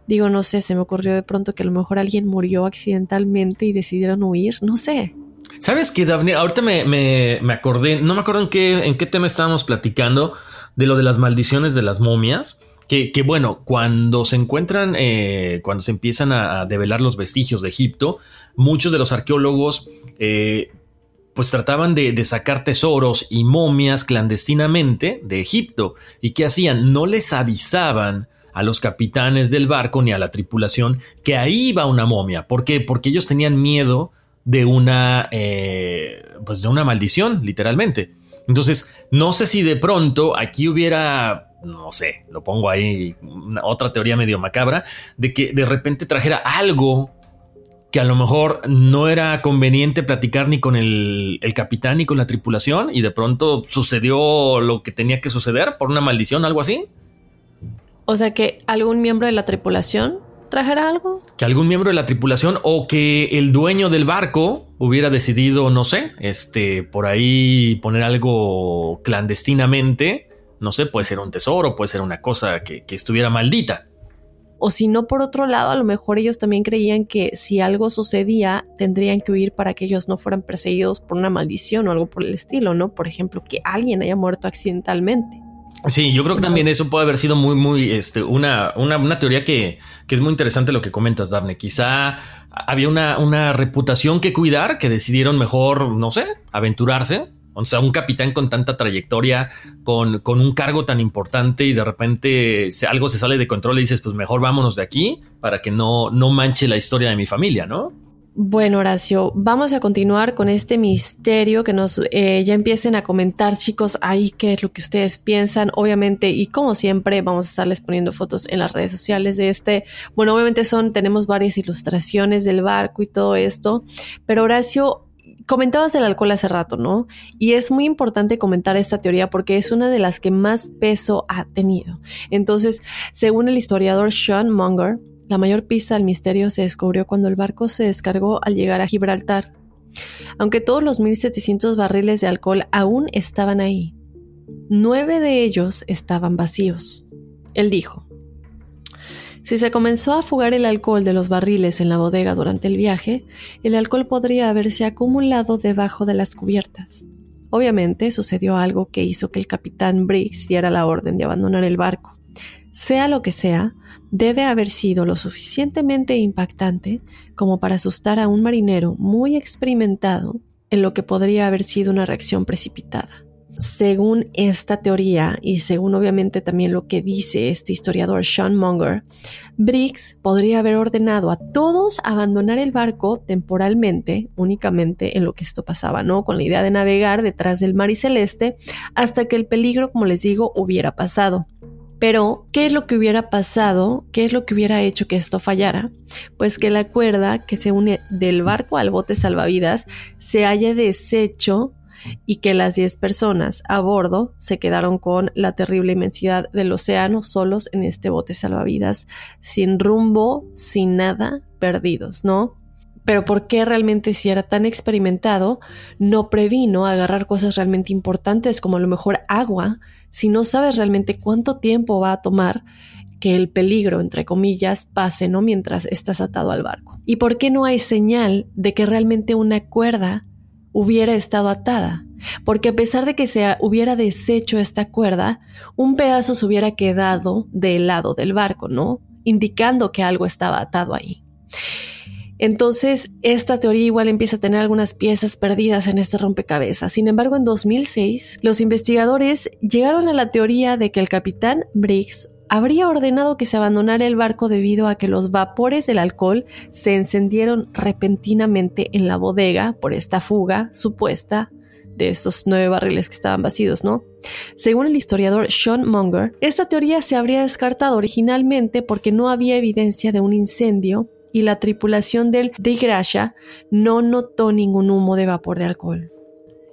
digo, no sé, se me ocurrió de pronto que a lo mejor alguien murió accidentalmente y decidieron huir, no sé. ¿Sabes qué, Daphne? Ahorita me, me, me, acordé, no me acuerdo en qué, en qué tema estábamos platicando de lo de las maldiciones de las momias. Que, que bueno, cuando se encuentran, eh, cuando se empiezan a, develar los vestigios de Egipto, muchos de los arqueólogos eh, pues trataban de, sacar tesoros y momias clandestinamente de Egipto. ¿Y qué hacían? No les avisaban a los capitanes del barco ni a la tripulación que ahí iba una momia. ¿Por qué? Porque ellos tenían miedo de una, eh, pues de una maldición, literalmente. Entonces, no sé si de pronto aquí hubiera, no sé, lo pongo ahí, otra teoría medio macabra, de que de repente trajera algo que a lo mejor no era conveniente platicar ni con el, capitán ni con la tripulación y de pronto sucedió lo que tenía que suceder por una maldición, algo así. O sea que algún miembro de la tripulación trajera algo. Que algún miembro de la tripulación o que el dueño del barco hubiera decidido, no sé, este, por ahí poner algo clandestinamente. No sé, puede ser un tesoro, puede ser una cosa que estuviera maldita. O si no, por otro lado, a lo mejor ellos también creían que si algo sucedía, tendrían que huir para que ellos no fueran perseguidos por una maldición o algo por el estilo, ¿no? Por ejemplo, que alguien haya muerto accidentalmente. Sí, yo creo que también eso puede haber sido muy, muy, este, una, una, una teoría que, que, es muy interesante lo que comentas, Daphne. Quizá había una, una reputación que cuidar, que decidieron mejor, no sé, aventurarse o sea, un capitán con tanta trayectoria, con, con un cargo tan importante y de repente algo se sale de control y dices, pues mejor vámonos de aquí para que no, no manche la historia de mi familia, ¿no? Bueno, Horacio, vamos a continuar con este misterio que nos eh, ya empiecen a comentar, chicos, ahí qué es lo que ustedes piensan, obviamente, y como siempre, vamos a estarles poniendo fotos en las redes sociales de este. Bueno, obviamente son, tenemos varias ilustraciones del barco y todo esto, pero Horacio, Comentabas el alcohol hace rato, ¿no? Y es muy importante comentar esta teoría porque es una de las que más peso ha tenido. Entonces, según el historiador Sean Munger, la mayor pista del misterio se descubrió cuando el barco se descargó al llegar a Gibraltar. Aunque todos los 1.700 barriles de alcohol aún estaban ahí, nueve de ellos estaban vacíos. Él dijo, si se comenzó a fugar el alcohol de los barriles en la bodega durante el viaje, el alcohol podría haberse acumulado debajo de las cubiertas. Obviamente sucedió algo que hizo que el capitán Briggs diera la orden de abandonar el barco. Sea lo que sea, debe haber sido lo suficientemente impactante como para asustar a un marinero muy experimentado en lo que podría haber sido una reacción precipitada. Según esta teoría y según obviamente también lo que dice este historiador Sean Munger, Briggs podría haber ordenado a todos abandonar el barco temporalmente, únicamente en lo que esto pasaba, ¿no? Con la idea de navegar detrás del mar y celeste hasta que el peligro, como les digo, hubiera pasado. Pero, ¿qué es lo que hubiera pasado? ¿Qué es lo que hubiera hecho que esto fallara? Pues que la cuerda que se une del barco al bote salvavidas se haya deshecho y que las 10 personas a bordo se quedaron con la terrible inmensidad del océano solos en este bote salvavidas, sin rumbo, sin nada, perdidos, ¿no? Pero ¿por qué realmente si era tan experimentado no previno agarrar cosas realmente importantes como a lo mejor agua si no sabes realmente cuánto tiempo va a tomar que el peligro, entre comillas, pase, ¿no? Mientras estás atado al barco. ¿Y por qué no hay señal de que realmente una cuerda hubiera estado atada? Porque a pesar de que se hubiera deshecho esta cuerda, un pedazo se hubiera quedado del lado del barco, ¿no? Indicando que algo estaba atado ahí. Entonces, esta teoría igual empieza a tener algunas piezas perdidas en este rompecabezas. Sin embargo, en 2006, los investigadores llegaron a la teoría de que el capitán Briggs habría ordenado que se abandonara el barco debido a que los vapores del alcohol se encendieron repentinamente en la bodega por esta fuga supuesta de estos nueve barriles que estaban vacíos, ¿no? Según el historiador Sean Munger, esta teoría se habría descartado originalmente porque no había evidencia de un incendio y la tripulación del De Gracia no notó ningún humo de vapor de alcohol.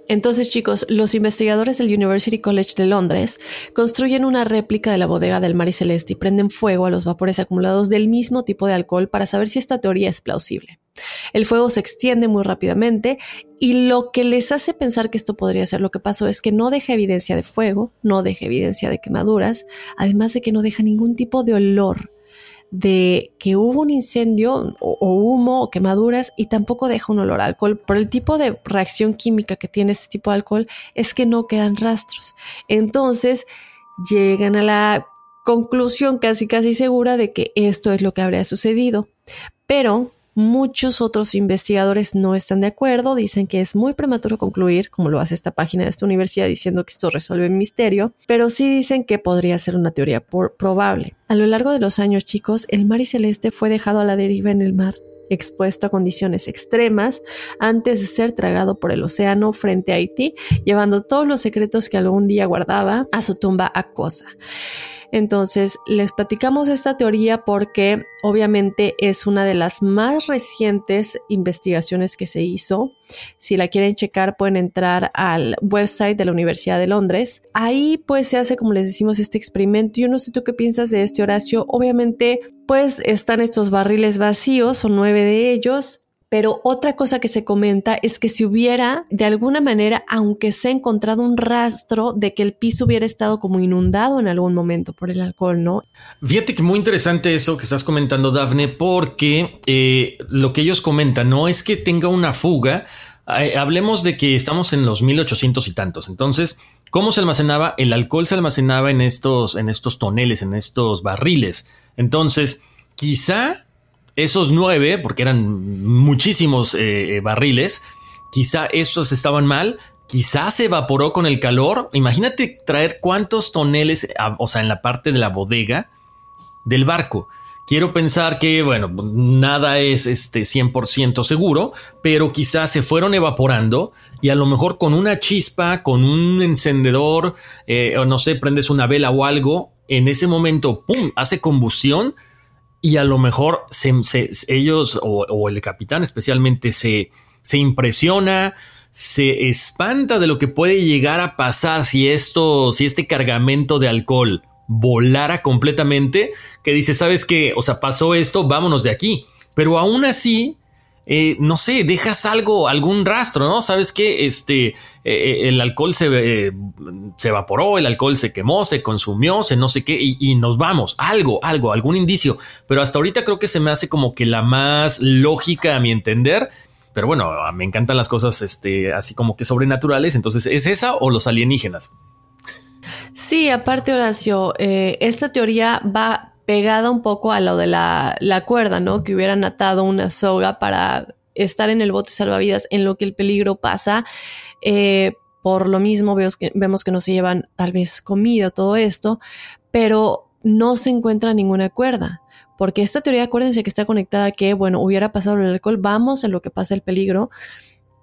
Entonces, chicos, los investigadores del University College de Londres construyen una réplica de la bodega del Mar y Celeste y prenden fuego a los vapores acumulados del mismo tipo de alcohol para saber si esta teoría es plausible. El fuego se extiende muy rápidamente y lo que les hace pensar que esto podría ser lo que pasó es que no deja evidencia de fuego, no deja evidencia de quemaduras, además de que no deja ningún tipo de olor de que hubo un incendio o, humo o quemaduras y tampoco deja un olor a alcohol. Por el tipo de reacción química que tiene este tipo de alcohol es que no quedan rastros. Entonces llegan a la conclusión casi casi segura de que esto es lo que habría sucedido. Pero Muchos otros investigadores no están de acuerdo, dicen que es muy prematuro concluir, como lo hace esta página de esta universidad diciendo que esto resuelve el misterio, pero sí dicen que podría ser una teoría probable. A lo largo de los años, chicos, el mar y celeste fue dejado a la deriva en el mar expuesto a condiciones extremas antes de ser tragado por el océano frente a Haití, llevando todos los secretos que algún día guardaba a su tumba acosa. Entonces, les platicamos esta teoría porque obviamente es una de las más recientes investigaciones que se hizo. Si la quieren checar, pueden entrar al website de la Universidad de Londres. Ahí pues se hace, como les decimos, este experimento. Yo no sé tú qué piensas de este Horacio. Obviamente, pues están estos barriles vacíos, son nueve de ellos pero otra cosa que se comenta es que si hubiera, de alguna manera, aunque se ha encontrado un rastro de que el piso hubiera estado como inundado en algún momento por el alcohol, ¿no? Fíjate que muy interesante eso que estás comentando, Dafne, porque eh, lo que ellos comentan no es que tenga una fuga. Hablemos de que estamos en los 1800 y tantos. Entonces, ¿cómo se almacenaba? El alcohol se almacenaba en estos, en estos toneles, en estos barriles. Entonces, quizá esos nueve, porque eran muchísimos eh, eh, barriles, quizá estos estaban mal, quizá se evaporó con el calor. Imagínate traer cuántos toneles, o sea, en la parte de la bodega del barco. Quiero pensar que, bueno, nada es este 100% seguro, pero quizás se fueron evaporando y a lo mejor con una chispa, con un encendedor, eh, o no sé, prendes una vela o algo, en ese momento, ¡pum!, hace combustión y a lo mejor ellos o, el capitán especialmente se, se impresiona, se espanta de lo que puede llegar a pasar si esto, si este cargamento de alcohol volara completamente, que dice, ¿sabes qué? O sea, pasó esto, vámonos de aquí. Pero aún así, eh, no sé, dejas algo, algún rastro, ¿no? Sabes que este, eh, eh, el alcohol se, se, evaporó, el alcohol se quemó, se consumió, se no sé qué, y, nos vamos, algo, algo, algún indicio. Pero hasta ahorita creo que se me hace como que la más lógica a mi entender. Pero bueno, me encantan las cosas este, así como que sobrenaturales. Entonces, ¿es esa o los alienígenas? Sí, aparte, Horacio, esta teoría va pegada un poco a lo de la, cuerda, ¿no? Que hubieran atado una soga para estar en el bote salvavidas en lo que el peligro pasa. Eh, por lo mismo vemos que, vemos que no se llevan tal vez comida todo esto, pero no se encuentra ninguna cuerda. Porque esta teoría, acuérdense que está conectada a que, bueno, hubiera pasado el alcohol, vamos en lo que pasa el peligro,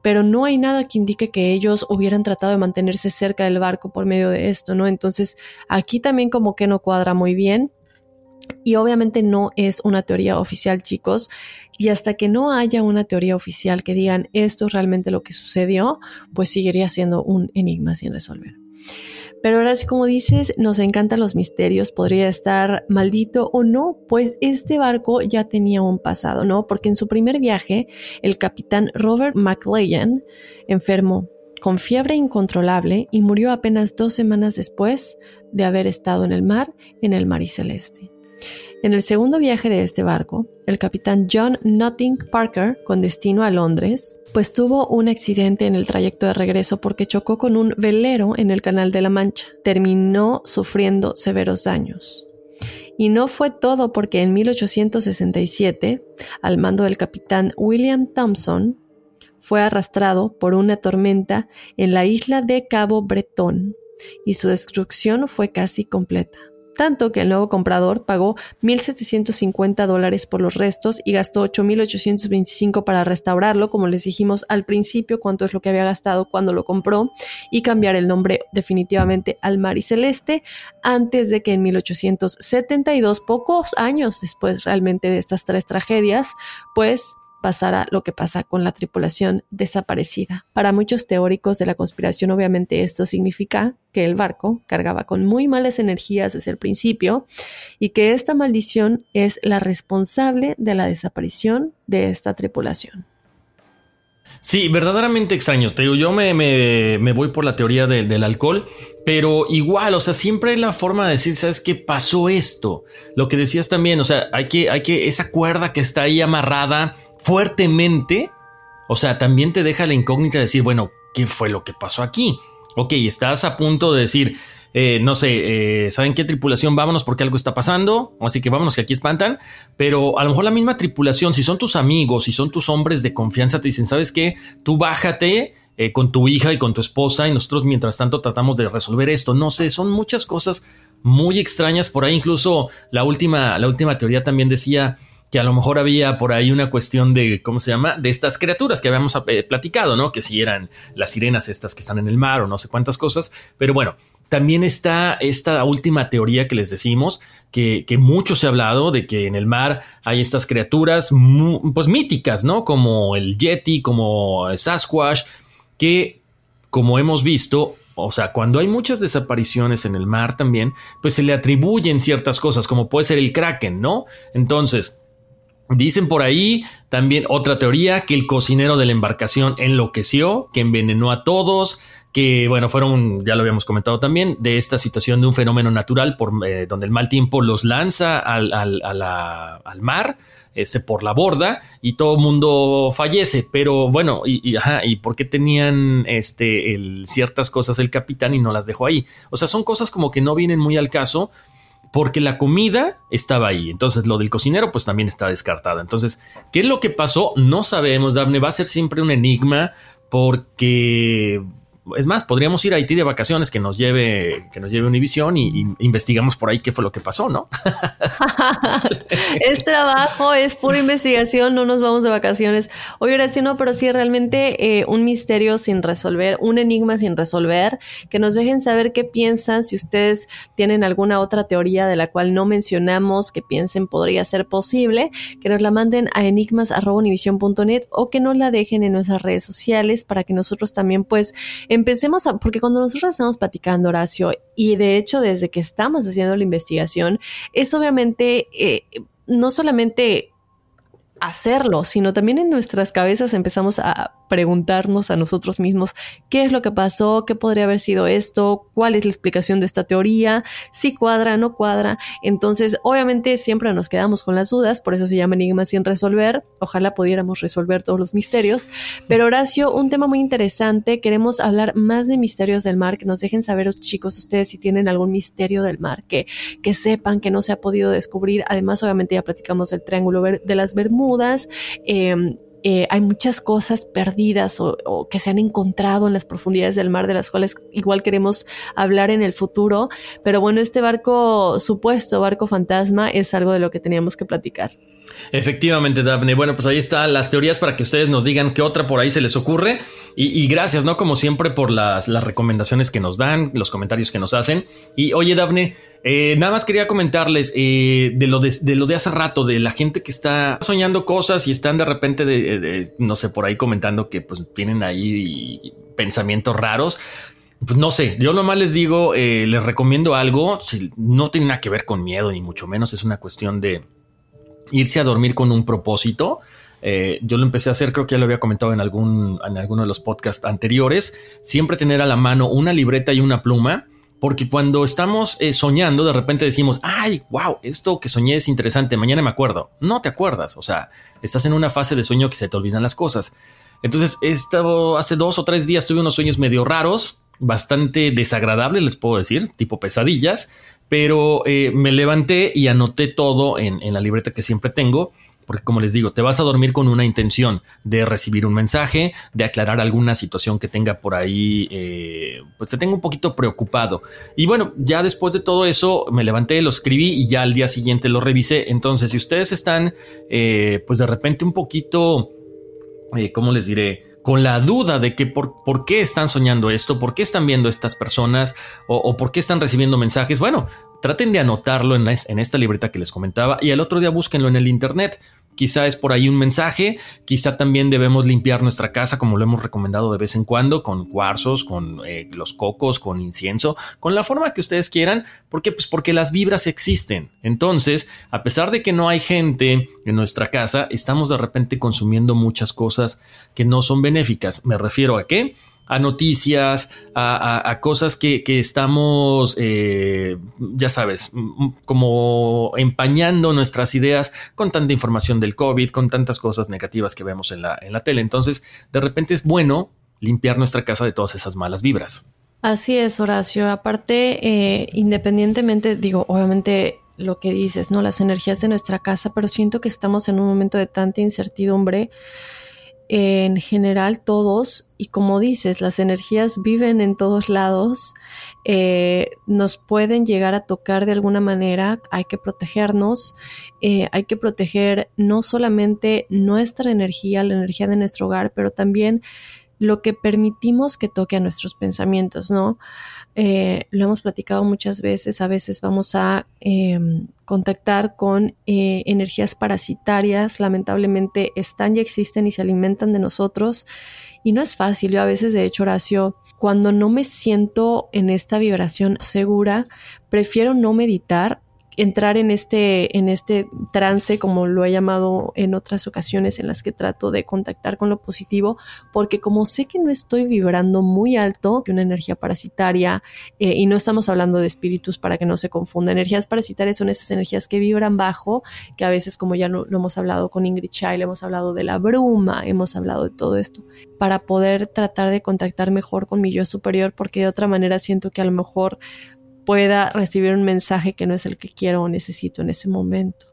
pero no hay nada que indique que ellos hubieran tratado de mantenerse cerca del barco por medio de esto, ¿no? Entonces, aquí también como que no cuadra muy bien. Y obviamente no es una teoría oficial, chicos. Y hasta que no haya una teoría oficial que digan esto es realmente lo que sucedió, pues seguiría siendo un enigma sin resolver. Pero ahora sí, como dices, nos encantan los misterios, podría estar maldito o no, pues este barco ya tenía un pasado, ¿no? Porque en su primer viaje, el capitán Robert McLean enfermó con fiebre incontrolable y murió apenas dos semanas después de haber estado en el mar, en el mar celeste. En el segundo viaje de este barco, el capitán John Notting Parker, con destino a Londres, pues tuvo un accidente en el trayecto de regreso porque chocó con un velero en el Canal de la Mancha. Terminó sufriendo severos daños. Y no fue todo porque en 1867, al mando del capitán William Thompson, fue arrastrado por una tormenta en la isla de Cabo Bretón y su destrucción fue casi completa tanto que el nuevo comprador pagó 1.750 dólares por los restos y gastó 8.825 para restaurarlo, como les dijimos al principio, cuánto es lo que había gastado cuando lo compró, y cambiar el nombre definitivamente al Mar y Celeste, antes de que en 1872, pocos años después realmente de estas tres tragedias, pues pasara lo que pasa con la tripulación desaparecida. Para muchos teóricos de la conspiración, obviamente esto significa que el barco cargaba con muy malas energías desde el principio y que esta maldición es la responsable de la desaparición de esta tripulación. Sí, verdaderamente extraño. Te digo, yo me, me, voy por la teoría del alcohol, pero igual, o sea, siempre hay la forma de decir, ¿sabes qué pasó esto? Lo que decías también, o sea, hay que, hay que, esa cuerda que está ahí amarrada fuertemente, o sea, también te deja la incógnita de decir, bueno, ¿qué fue lo que pasó aquí? Ok, estás a punto de decir, eh, no sé, eh, ¿saben qué tripulación? Vámonos porque algo está pasando, así que vámonos que aquí espantan, pero a lo mejor la misma tripulación, si son tus amigos, si son tus hombres de confianza, te dicen, ¿sabes qué? Tú bájate. Eh, con tu hija y con tu esposa y nosotros mientras tanto tratamos de resolver esto. No sé, son muchas cosas muy extrañas por ahí. Incluso la última, la última teoría también decía que a lo mejor había por ahí una cuestión de, ¿cómo se llama? De estas criaturas que habíamos eh, platicado, ¿no? Que si eran las sirenas estas que están en el mar o no sé cuántas cosas. Pero bueno, también está esta última teoría que les decimos, que, que mucho se ha hablado de que en el mar hay estas criaturas pues míticas, ¿no? Como el Yeti, como Sasquatch, que como hemos visto, o sea, cuando hay muchas desapariciones en el mar también, pues se le atribuyen ciertas cosas, como puede ser el kraken, ¿no? Entonces, Dicen por ahí también otra teoría que el cocinero de la embarcación enloqueció, que envenenó a todos, que bueno, fueron, ya lo habíamos comentado también, de esta situación de un fenómeno natural por, eh, donde el mal tiempo los lanza al, al, mar, ese por la borda y todo el mundo fallece. Pero bueno, y, y, ajá, ¿y por qué tenían este, ciertas cosas el capitán y no las dejó ahí? O sea, son cosas como que no vienen muy al caso porque la comida estaba ahí. Entonces, lo del cocinero, pues también está descartado. Entonces, ¿qué es lo que pasó? No sabemos, Daphne. Va a ser siempre un enigma porque es más, podríamos ir a Haití de vacaciones que nos lleve, que nos lleve Univision y, investigamos por ahí qué fue lo que pasó, ¿no? es trabajo, es pura investigación, no nos vamos de vacaciones. Oye, Horacio, no, pero sí realmente eh, un misterio sin resolver, un enigma sin resolver, que nos dejen saber qué piensan, si ustedes tienen alguna otra teoría de la cual no mencionamos, que piensen podría ser posible, que nos la manden a enigmas.univision.net o que nos la dejen en nuestras redes sociales para que nosotros también pues empecemos a, porque cuando nosotros estamos platicando, Horacio, y de hecho desde que estamos haciendo la investigación, es obviamente eh, no solamente hacerlo, sino también en nuestras cabezas empezamos a preguntarnos a nosotros mismos qué es lo que pasó, qué podría haber sido esto, cuál es la explicación de esta teoría, si cuadra, no cuadra. Entonces, obviamente siempre nos quedamos con las dudas, por eso se llama enigma sin resolver. Ojalá pudiéramos resolver todos los misterios. Pero Horacio, un tema muy interesante, queremos hablar más de misterios del mar, que nos dejen saber chicos ustedes si tienen algún misterio del mar, que, que sepan que no se ha podido descubrir. Además, obviamente ya platicamos el triángulo de las Bermudas. Eh, eh, hay muchas cosas perdidas o, o, que se han encontrado en las profundidades del mar de las cuales igual queremos hablar en el futuro. Pero bueno, este barco supuesto, barco fantasma, es algo de lo que teníamos que platicar. Efectivamente, Daphne. Bueno, pues ahí están las teorías para que ustedes nos digan qué otra por ahí se les ocurre. Y, gracias, ¿no? Como siempre, por las, recomendaciones que nos dan, los comentarios que nos hacen. Y oye, Daphne, eh, nada más quería comentarles eh, de, lo de, lo de hace rato, de la gente que está soñando cosas y están de repente, de, no sé, por ahí comentando que pues tienen ahí pensamientos raros. Pues no sé, yo nomás les digo, eh, les recomiendo algo, no tiene nada que ver con miedo, ni mucho menos, es una cuestión de irse a dormir con un propósito. Eh, yo lo empecé a hacer, creo que ya lo había comentado en algún en alguno de los podcasts anteriores. Siempre tener a la mano una libreta y una pluma, porque cuando estamos eh, soñando, de repente decimos, ay, wow, esto que soñé es interesante, mañana me acuerdo. No te acuerdas, o sea, estás en una fase de sueño que se te olvidan las cosas. Entonces, estado hace dos o tres días tuve unos sueños medio raros, bastante desagradables, les puedo decir, tipo pesadillas, pero eh, me levanté y anoté todo en, la libreta que siempre tengo porque como les digo, te vas a dormir con una intención de recibir un mensaje, de aclarar alguna situación que tenga por ahí, eh, pues te tengo un poquito preocupado. Y bueno, ya después de todo eso, me levanté, lo escribí y ya al día siguiente lo revisé. Entonces, si ustedes están, eh, pues de repente un poquito, ¿cómo les diré? Con la duda de que por, por, qué están soñando esto, por qué están viendo estas personas o, por qué están recibiendo mensajes. Bueno, traten de anotarlo en, en, esta libreta que les comentaba y al otro día búsquenlo en el Internet. Quizá es por ahí un mensaje, quizá también debemos limpiar nuestra casa como lo hemos recomendado de vez en cuando, con cuarzos, con eh, los cocos, con incienso, con la forma que ustedes quieran. ¿Por qué? Pues porque las vibras existen. Entonces, a pesar de que no hay gente en nuestra casa, estamos de repente consumiendo muchas cosas que no son benéficas. Me refiero a qué? A noticias, a, cosas que, estamos, eh, ya sabes, como empañando nuestras ideas con tanta información del COVID, con tantas cosas negativas que vemos en la, en la tele. Entonces, de repente es bueno limpiar nuestra casa de todas esas malas vibras. Así es, Horacio. Aparte, eh, independientemente, digo, obviamente lo que dices, ¿no? Las energías de nuestra casa, pero siento que estamos en un momento de tanta incertidumbre en general todos, y como dices, las energías viven en todos lados, eh, nos pueden llegar a tocar de alguna manera, hay que protegernos, eh, hay que proteger no solamente nuestra energía, la energía de nuestro hogar, pero también lo que permitimos que toque a nuestros pensamientos, ¿no? Eh, lo hemos platicado muchas veces, a veces vamos a em, contactar con eh, energías parasitarias, lamentablemente están y existen y se alimentan de nosotros. Y no es fácil, yo a veces de hecho Horacio, cuando no me siento en esta vibración segura, prefiero no meditar entrar en este, en este trance, como lo he llamado en otras ocasiones en las que trato de contactar con lo positivo, porque como sé que no estoy vibrando muy alto, que una energía parasitaria, eh, y no estamos hablando de espíritus para que no se confunda, energías parasitarias son esas energías que vibran bajo, que a veces como ya lo, hemos hablado con Ingrid Child, hemos hablado de la bruma, hemos hablado de todo esto, para poder tratar de contactar mejor con mi yo superior, porque de otra manera siento que a lo mejor pueda recibir un mensaje que no es el que quiero o necesito en ese momento.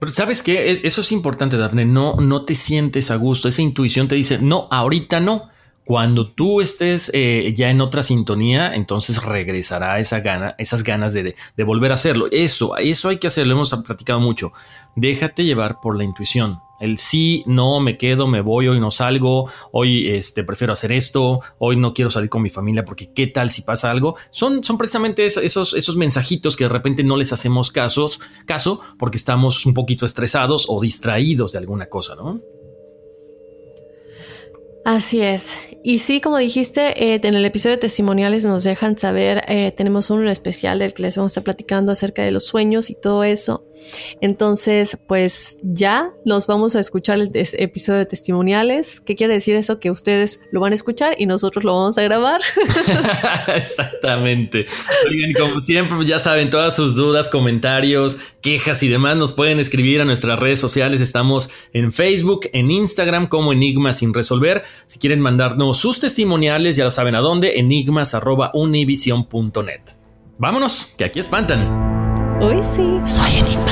Pero sabes qué, eso es importante, Dafne. No, no te sientes a gusto. Esa intuición te dice, no, ahorita no. Cuando tú estés eh, ya en otra sintonía, entonces regresará esa gana, esas ganas de, de, volver a hacerlo. Eso, eso hay que hacerlo. Hemos platicado mucho. Déjate llevar por la intuición el sí, no, me quedo, me voy, hoy no salgo, hoy este, prefiero hacer esto, hoy no quiero salir con mi familia porque qué tal si pasa algo. Son, son precisamente esos, esos mensajitos que de repente no les hacemos caso porque estamos un poquito estresados o distraídos de alguna cosa, ¿no? Así es. Y sí, como dijiste, eh, en el episodio de testimoniales nos dejan saber, eh, tenemos uno especial del que les vamos a estar platicando acerca de los sueños y todo eso. Entonces, pues ya nos vamos a escuchar el episodio de testimoniales. ¿Qué quiere decir eso? Que ustedes lo van a escuchar y nosotros lo vamos a grabar. Exactamente. Oigan, como siempre, pues ya saben, todas sus dudas, comentarios, quejas y demás nos pueden escribir a nuestras redes sociales. Estamos en Facebook, en Instagram como Enigmas sin resolver. Si quieren mandarnos sus testimoniales, ya lo saben a dónde, enigmas.univision.net. Vámonos, que aquí espantan. Hoy sí. Soy enigmático.